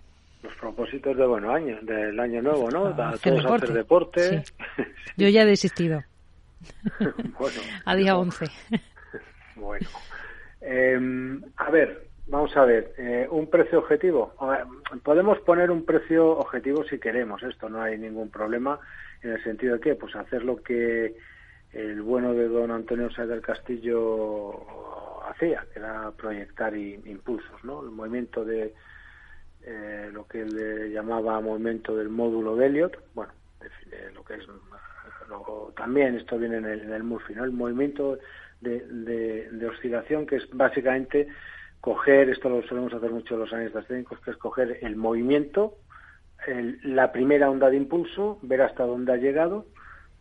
los propósitos de bueno año, del año nuevo, ¿no? A todos deporte. hacer deporte. Yo ya he desistido. bueno, a día 11. bueno. Em, a ver, Vamos a ver, eh, un precio objetivo. Podemos poner un precio objetivo si queremos, esto no hay ningún problema en el sentido de que, pues hacer lo que el bueno de don Antonio Sáenz del Castillo hacía, que era proyectar impulsos, ¿no? El movimiento de eh, lo que él llamaba movimiento del módulo de Elliot, bueno, lo que es también esto viene en el, en el Murphy, ¿no? El movimiento de, de, oscilación que es básicamente coger, esto lo solemos hacer mucho los analistas técnicos, que es coger el movimiento, la primera onda de impulso, ver hasta dónde ha llegado,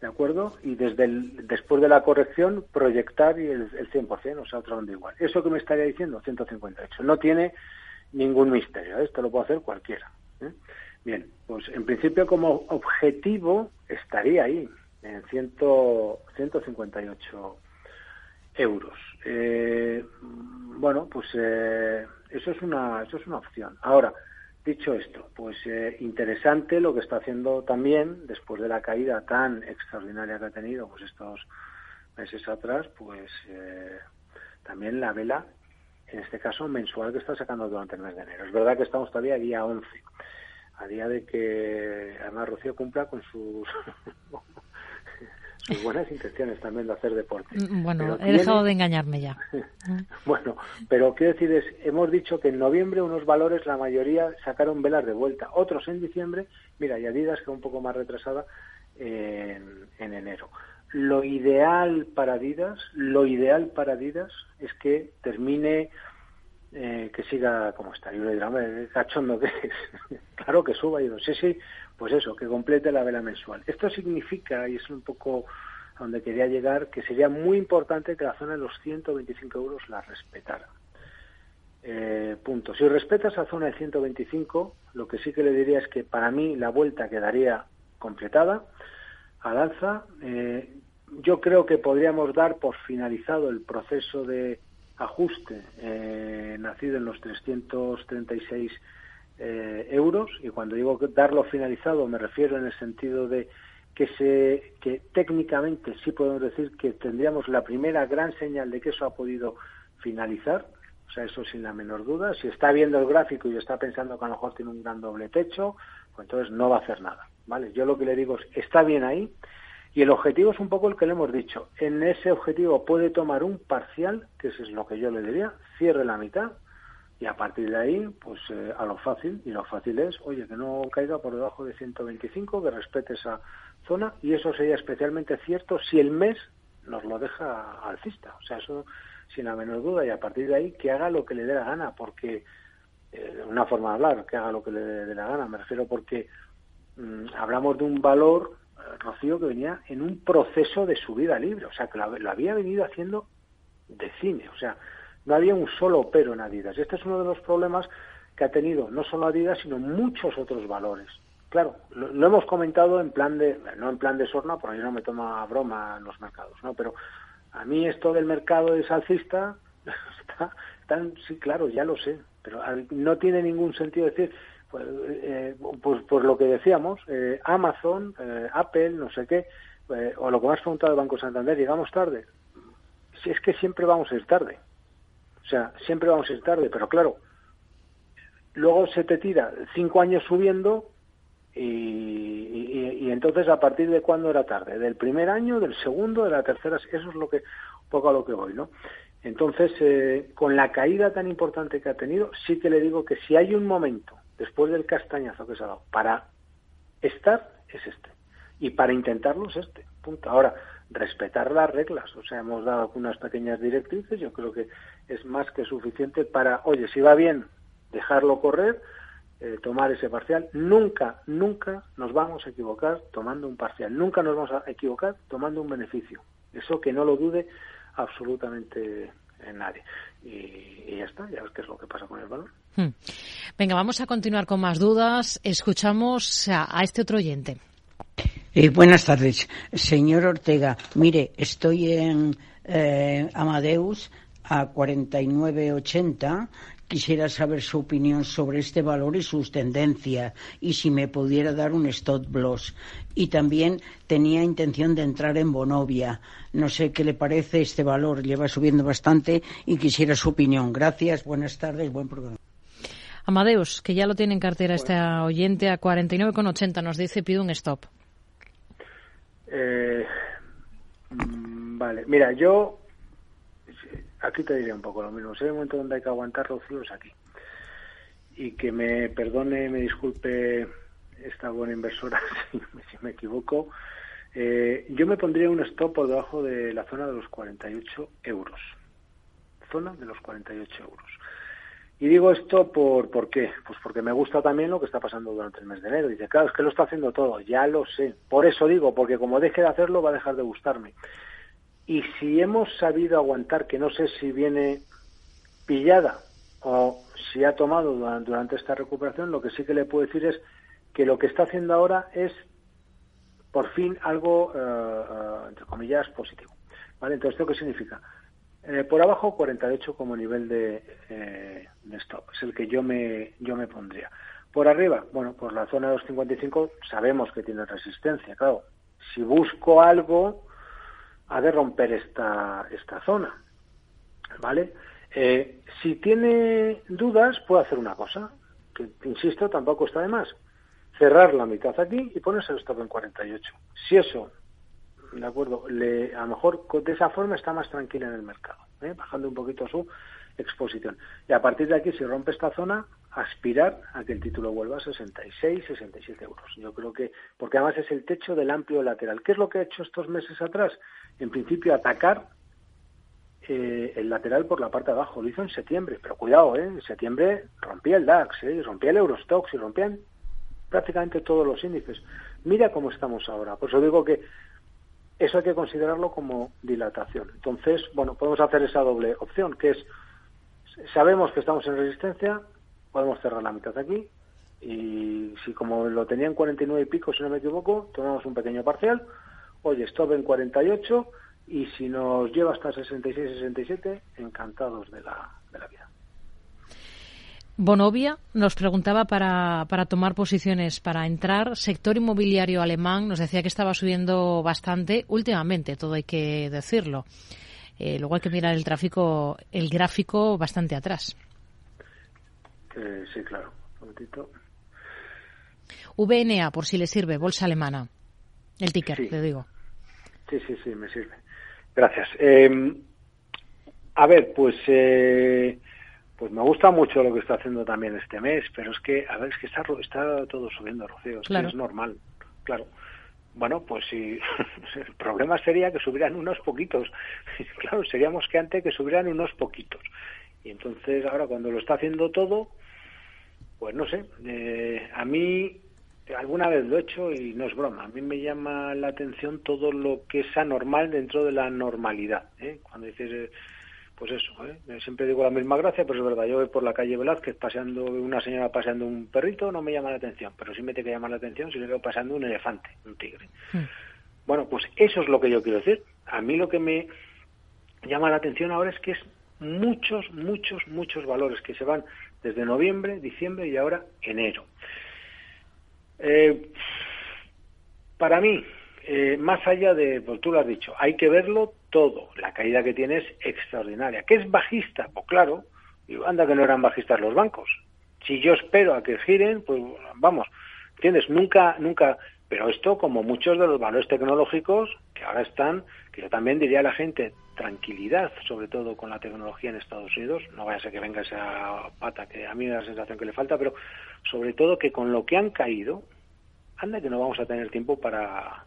¿de acuerdo? Y desde el, después de la corrección proyectar el, el 100%, o sea, otra onda igual. ¿Eso que me estaría diciendo? 158. No tiene ningún misterio, esto lo puede hacer cualquiera. ¿eh? Bien, pues en principio como objetivo estaría ahí, en 100, 158 euros. Eh, bueno, pues eh, eso es una eso es una opción. Ahora, dicho esto, pues eh, interesante lo que está haciendo también después de la caída tan extraordinaria que ha tenido, pues estos meses atrás, pues también la vela, en este caso mensual que está sacando durante el mes de enero. Es verdad que estamos todavía día 11, a día de que además Rocío cumpla con sus sus buenas intenciones también de hacer deporte. Mm, bueno, he dejado de engañarme ya. bueno, pero quiero decir, es, hemos dicho que en noviembre unos valores, la mayoría sacaron velas de vuelta, otros en diciembre, mira, y Adidas, que un poco más retrasada, en, enero. Lo ideal para Adidas, lo ideal para Adidas es que termine eh, que siga como está. Y uno dirá, cachondo que es. claro que suba. Y yo, sí, sí, pues eso, que complete la vela mensual. Esto significa, y es un poco a donde quería llegar, que sería muy importante que la zona de los 125 euros la respetara. Eh, punto. Si respeta esa zona de 125, lo que sí que le diría es que para mí la vuelta quedaría completada al alza. Eh, yo creo que podríamos dar por finalizado el proceso de ajuste eh, nacido en los 336 eh, euros. Y cuando digo darlo finalizado me refiero en el sentido de que se que técnicamente sí podemos decir que tendríamos la primera gran señal de que eso ha podido finalizar. O sea eso sin la menor duda. Si está viendo el gráfico y está pensando que a lo mejor tiene un gran doble techo pues entonces no va a hacer nada vale yo lo que le digo es está bien ahí y el objetivo es un poco el que le hemos dicho. En ese objetivo puede tomar un parcial que eso es lo que yo le diría cierre la mitad y a partir de ahí, pues eh, a lo fácil, y lo fácil es, oye, que no caiga por debajo de 125, que respete esa zona, y eso sería especialmente cierto si el mes nos lo deja alcista. O sea, eso sin la menor duda, y a partir de ahí que haga lo que le dé la gana, porque, eh, una forma de hablar, que haga lo que le dé la gana, me refiero porque mm, hablamos de un valor, Rocío, que venía en un proceso de subida libre, o sea, que lo había venido haciendo de cine, o sea, no había un solo pero en Adidas. Este es uno de los problemas que ha tenido no solo Adidas, sino muchos otros valores. Claro, lo, hemos comentado en plan de, no en plan de sorna, porque yo no me tomo a broma en los mercados, ¿no? Pero a mí esto del mercado de salcista, está, tan, sí, claro, ya lo sé, pero no tiene ningún sentido decir, pues, eh, pues, pues, lo que decíamos, eh, Amazon, eh, Apple, no sé qué, o lo que me has preguntado de Banco Santander, llegamos tarde. Si es que siempre vamos a ir tarde. O sea, siempre vamos a ir tarde, pero claro, luego se te tira cinco años subiendo y, entonces a partir de cuándo era tarde, del primer año, del segundo, de la tercera, eso es lo que un poco a lo que voy, ¿no? Entonces, eh, con la caída tan importante que ha tenido, sí que le digo que si hay un momento después del castañazo que se ha dado para estar, es este. Y para intentarlo es este. Punto. Ahora, respetar las reglas. O sea, hemos dado unas pequeñas directrices, yo creo que es más que suficiente para, oye, si va bien, dejarlo correr, eh, tomar ese parcial. Nunca, nunca nos vamos a equivocar tomando un parcial, nunca nos vamos a equivocar tomando un beneficio. Eso que no lo dude absolutamente en nadie. Y, ya está, ya ves qué es lo que pasa con el valor. Hmm. Venga, vamos a continuar con más dudas. Escuchamos a este otro oyente. Eh, buenas tardes, señor Ortega. Mire, estoy en eh, Amadeus a 49.80 Quisiera saber su opinión sobre este valor y sus tendencias y si me pudiera dar un stop loss. Y también tenía intención de entrar en Bonovia. No sé qué le parece este valor, lleva subiendo bastante y quisiera su opinión. Gracias, buenas tardes, buen programa. Amadeus, que ya lo tiene en cartera este oyente a 49,80, nos dice pide un stop. Eh, mm, vale, mira, yo aquí te diré un poco lo mismo. Si hay un momento donde hay que aguantar, Rocío, es aquí. Y que me perdone, me disculpe esta buena inversora si, me equivoco. Eh, yo me pondría un stop por debajo de la zona de los 48 euros. Zona de los 48 euros. Y digo esto por, ¿por qué? Pues porque me gusta también lo que está pasando durante el mes de enero. Dice, claro, es que lo está haciendo todo, ya lo sé. Por eso digo, porque como deje de hacerlo va a dejar de gustarme. Y si hemos sabido aguantar, que no sé si viene pillada o si ha tomado durante esta recuperación, lo que sí que le puedo decir es que lo que está haciendo ahora es, por fin, algo, eh, eh, entre comillas, positivo. ¿Vale? Entonces, ¿esto qué significa? Eh, por abajo, 48 como nivel de, de, stop. Es el que yo me, yo me pondría. Por arriba, bueno, por la zona de los 55 sabemos que tiene resistencia. Claro, si busco algo, ha de romper esta, esta zona. ¿Vale? Eh, si tiene dudas, puede hacer una cosa, que insisto, tampoco está de más. Cerrar la mitad aquí y ponerse el stop en 48. Si eso, de acuerdo, le, a lo mejor de esa forma está más tranquila en el mercado, ¿eh? bajando un poquito su exposición. Y a partir de aquí, si rompe esta zona, aspirar a que el título vuelva a 66, 67 euros. Yo creo que, porque además es el techo del amplio lateral. ¿Qué es lo que ha hecho estos meses atrás? En principio, atacar eh, el lateral por la parte de abajo. Lo hizo en septiembre, pero cuidado, ¿eh? en septiembre rompía el DAX, ¿eh? rompía el Eurostox y rompían prácticamente todos los índices. Mira cómo estamos ahora. Por eso digo que eso hay que considerarlo como dilatación. Entonces, bueno, podemos hacer esa doble opción, que es, sabemos que estamos en resistencia, podemos cerrar la mitad aquí y si como lo tenía en 49 y pico, si no me equivoco, tomamos un pequeño parcial, oye, stop en 48 y si nos lleva hasta 66-67, encantados de la, de la vida. Bonovia nos preguntaba para, para tomar posiciones para entrar. Sector inmobiliario alemán nos decía que estaba subiendo bastante últimamente, todo hay que decirlo. Eh, luego hay que mirar el tráfico, el gráfico bastante atrás sí, claro. Un momentito. VNA, por si le sirve, bolsa alemana. El ticker, le digo. Sí, sí, sí, me sirve. Gracias. Em, a ver, pues eh, pues me gusta mucho lo que está haciendo también este mes, pero es que, a ver, es que está, está todo subiendo, Rocío, es, es normal, claro. Bueno, pues sí, el problema sería que subieran unos poquitos. claro, seríamos que antes que subieran unos poquitos. Y entonces ahora cuando lo está haciendo todo, pues no sé, eh, a mí alguna vez lo he hecho y no es broma, a mí me llama la atención todo lo que es anormal dentro de la normalidad. ¿eh? Cuando dices, eh, pues eso, ¿eh? siempre digo la misma gracia, pero es verdad, yo voy por la calle Velázquez paseando, una señora paseando un perrito, no me llama la atención, pero sí me tiene que llamar la atención si le veo pasando un elefante, un tigre. Hmm. Bueno, pues eso es lo que yo quiero decir. A mí lo que me llama la atención ahora es que es muchos, muchos, muchos valores que se van desde noviembre, diciembre y ahora enero. Eh, para mí, eh, más allá de, pues tú lo has dicho, hay que verlo todo. La caída que tiene es extraordinaria. ¿Qué es bajista? Pues claro, anda que no eran bajistas los bancos. Si yo espero a que giren, pues vamos, ¿entiendes? Nunca, nunca, pero esto como muchos de los valores tecnológicos que ahora están, que yo también diría a la gente, tranquilidad, sobre todo con la tecnología en Estados Unidos. No vaya a ser que venga esa pata que a mí me da la sensación que le falta, pero sobre todo que con lo que han caído, anda que no vamos a tener tiempo para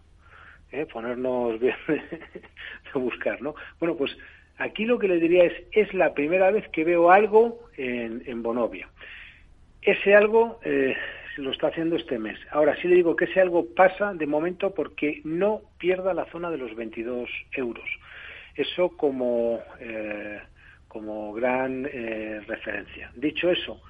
eh, ponernos bien de buscar, ¿no? Bueno, pues aquí lo que le diría es, es la primera vez que veo algo en, en Bonovia. Ese algo eh, lo está haciendo este mes. Ahora sí le digo que ese algo pasa de momento porque no pierda la zona de los 22 euros. Eso como, eh, como gran eh, referencia. Dicho eso,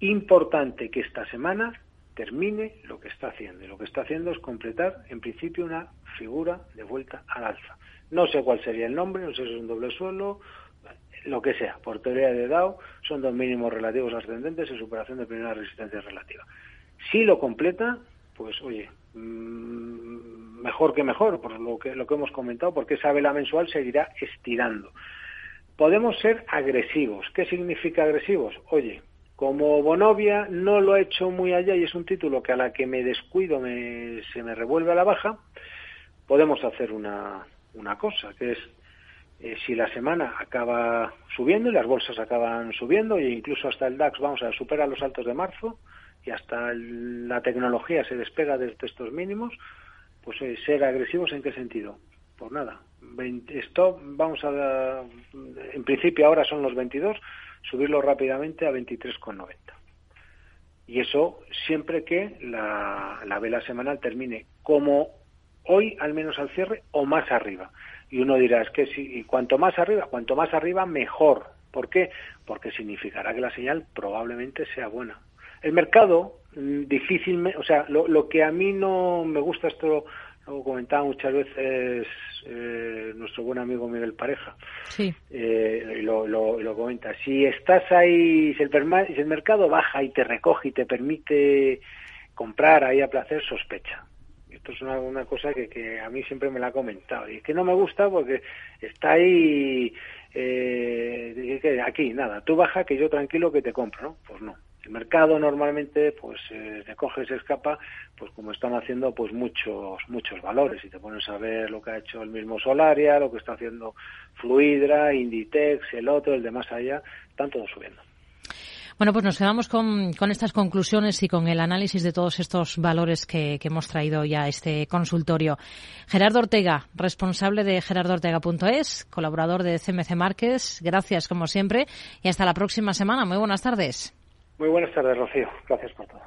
importante que esta semana termine lo que está haciendo. Y lo que está haciendo es completar, en principio, una figura de vuelta al alza. No sé cuál sería el nombre, no sé si es un doble suelo. lo que sea, por teoría de Dow, son dos mínimos relativos ascendentes y superación de primera resistencia relativa. Si lo completa, pues oye, mm, mejor que mejor, por lo que, lo que hemos comentado, porque esa vela mensual seguirá estirando. Podemos ser agresivos. ¿Qué significa agresivos? Oye, como Bonovia no lo ha hecho muy allá y es un título que a la que me descuido se me revuelve a la baja, podemos hacer una, una cosa, que es eh, si la semana acaba subiendo y las bolsas acaban subiendo e incluso hasta el DAX vamos a superar los altos de marzo y hasta la tecnología se despega desde estos mínimos, pues eh, ser agresivos en qué sentido? Pues nada, 20, stop, vamos a, en principio ahora son los 22, subirlo rápidamente a 23,90. Y eso siempre que la, la vela semanal termine como hoy, al menos al cierre, o más arriba. Y uno dirá, es que si, cuanto más arriba, cuanto más arriba, mejor. ¿Por qué? Porque significará que la señal probablemente sea buena. El mercado, mm, difícilmente, o sea, lo, lo que a mí no me gusta, esto lo comentaba muchas veces eh, nuestro buen amigo Miguel Pareja, sí. eh, lo, lo, lo, comenta, si estás ahí, si el, si el mercado baja y te recoge y te permite comprar ahí a placer, sospecha. Esto es una, una cosa que, que, a mí siempre me la ha comentado. Y es que no me gusta porque está ahí eh, aquí nada tú baja que yo tranquilo que te compro no pues no el mercado normalmente pues eh, se coge se escapa pues como están haciendo pues muchos muchos valores y te pones a ver lo que ha hecho el mismo Solaria lo que está haciendo Fluidra Inditex el otro el de más allá están todos subiendo bueno, pues nos quedamos con, con, estas conclusiones y con el análisis de todos estos valores que, que, hemos traído ya a este consultorio. Gerardo Ortega, responsable de gerardoortega.es, colaborador de CMC Márquez. Gracias, como siempre, y hasta la próxima semana. Muy buenas tardes. Muy buenas tardes, Rocío. Gracias por todo.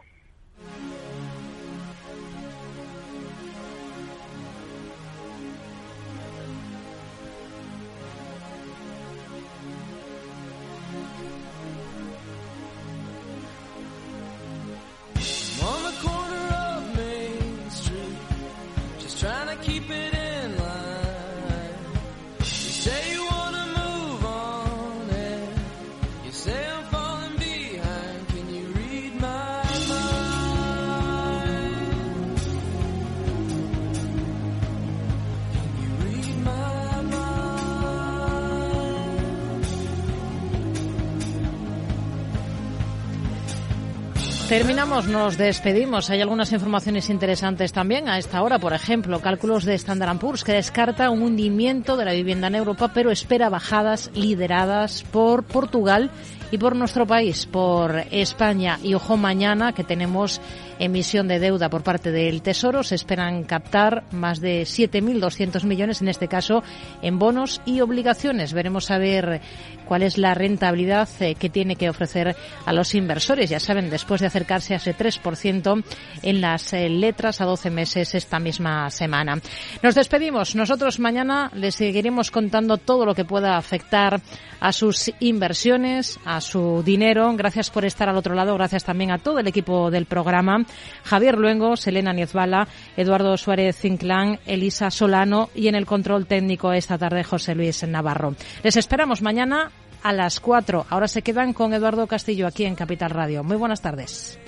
Terminamos, nos despedimos. Hay algunas informaciones interesantes también a esta hora. Por ejemplo, cálculos de Standard Poor's que descarta un hundimiento de la vivienda en Europa, pero espera bajadas lideradas por Portugal y por nuestro país, por España. Y ojo mañana que tenemos emisión de deuda por parte del Tesoro. Se esperan captar más de 7.200 millones, en este caso, en bonos y obligaciones. Veremos a ver cuál es la rentabilidad eh, que tiene que ofrecer a los inversores. Ya saben, después de acercarse a ese 3% en las eh, letras a 12 meses esta misma semana. Nos despedimos. Nosotros mañana les seguiremos contando todo lo que pueda afectar a sus inversiones, a su dinero. Gracias por estar al otro lado. Gracias también a todo el equipo del programa. Javier Luengo, Selena Niezbala, Eduardo Suárez Cinclán, Elisa Solano y en el control técnico esta tarde José Luis Navarro. Les esperamos mañana a las 4. Ahora se quedan con Eduardo Castillo aquí en Capital Radio. Muy buenas tardes.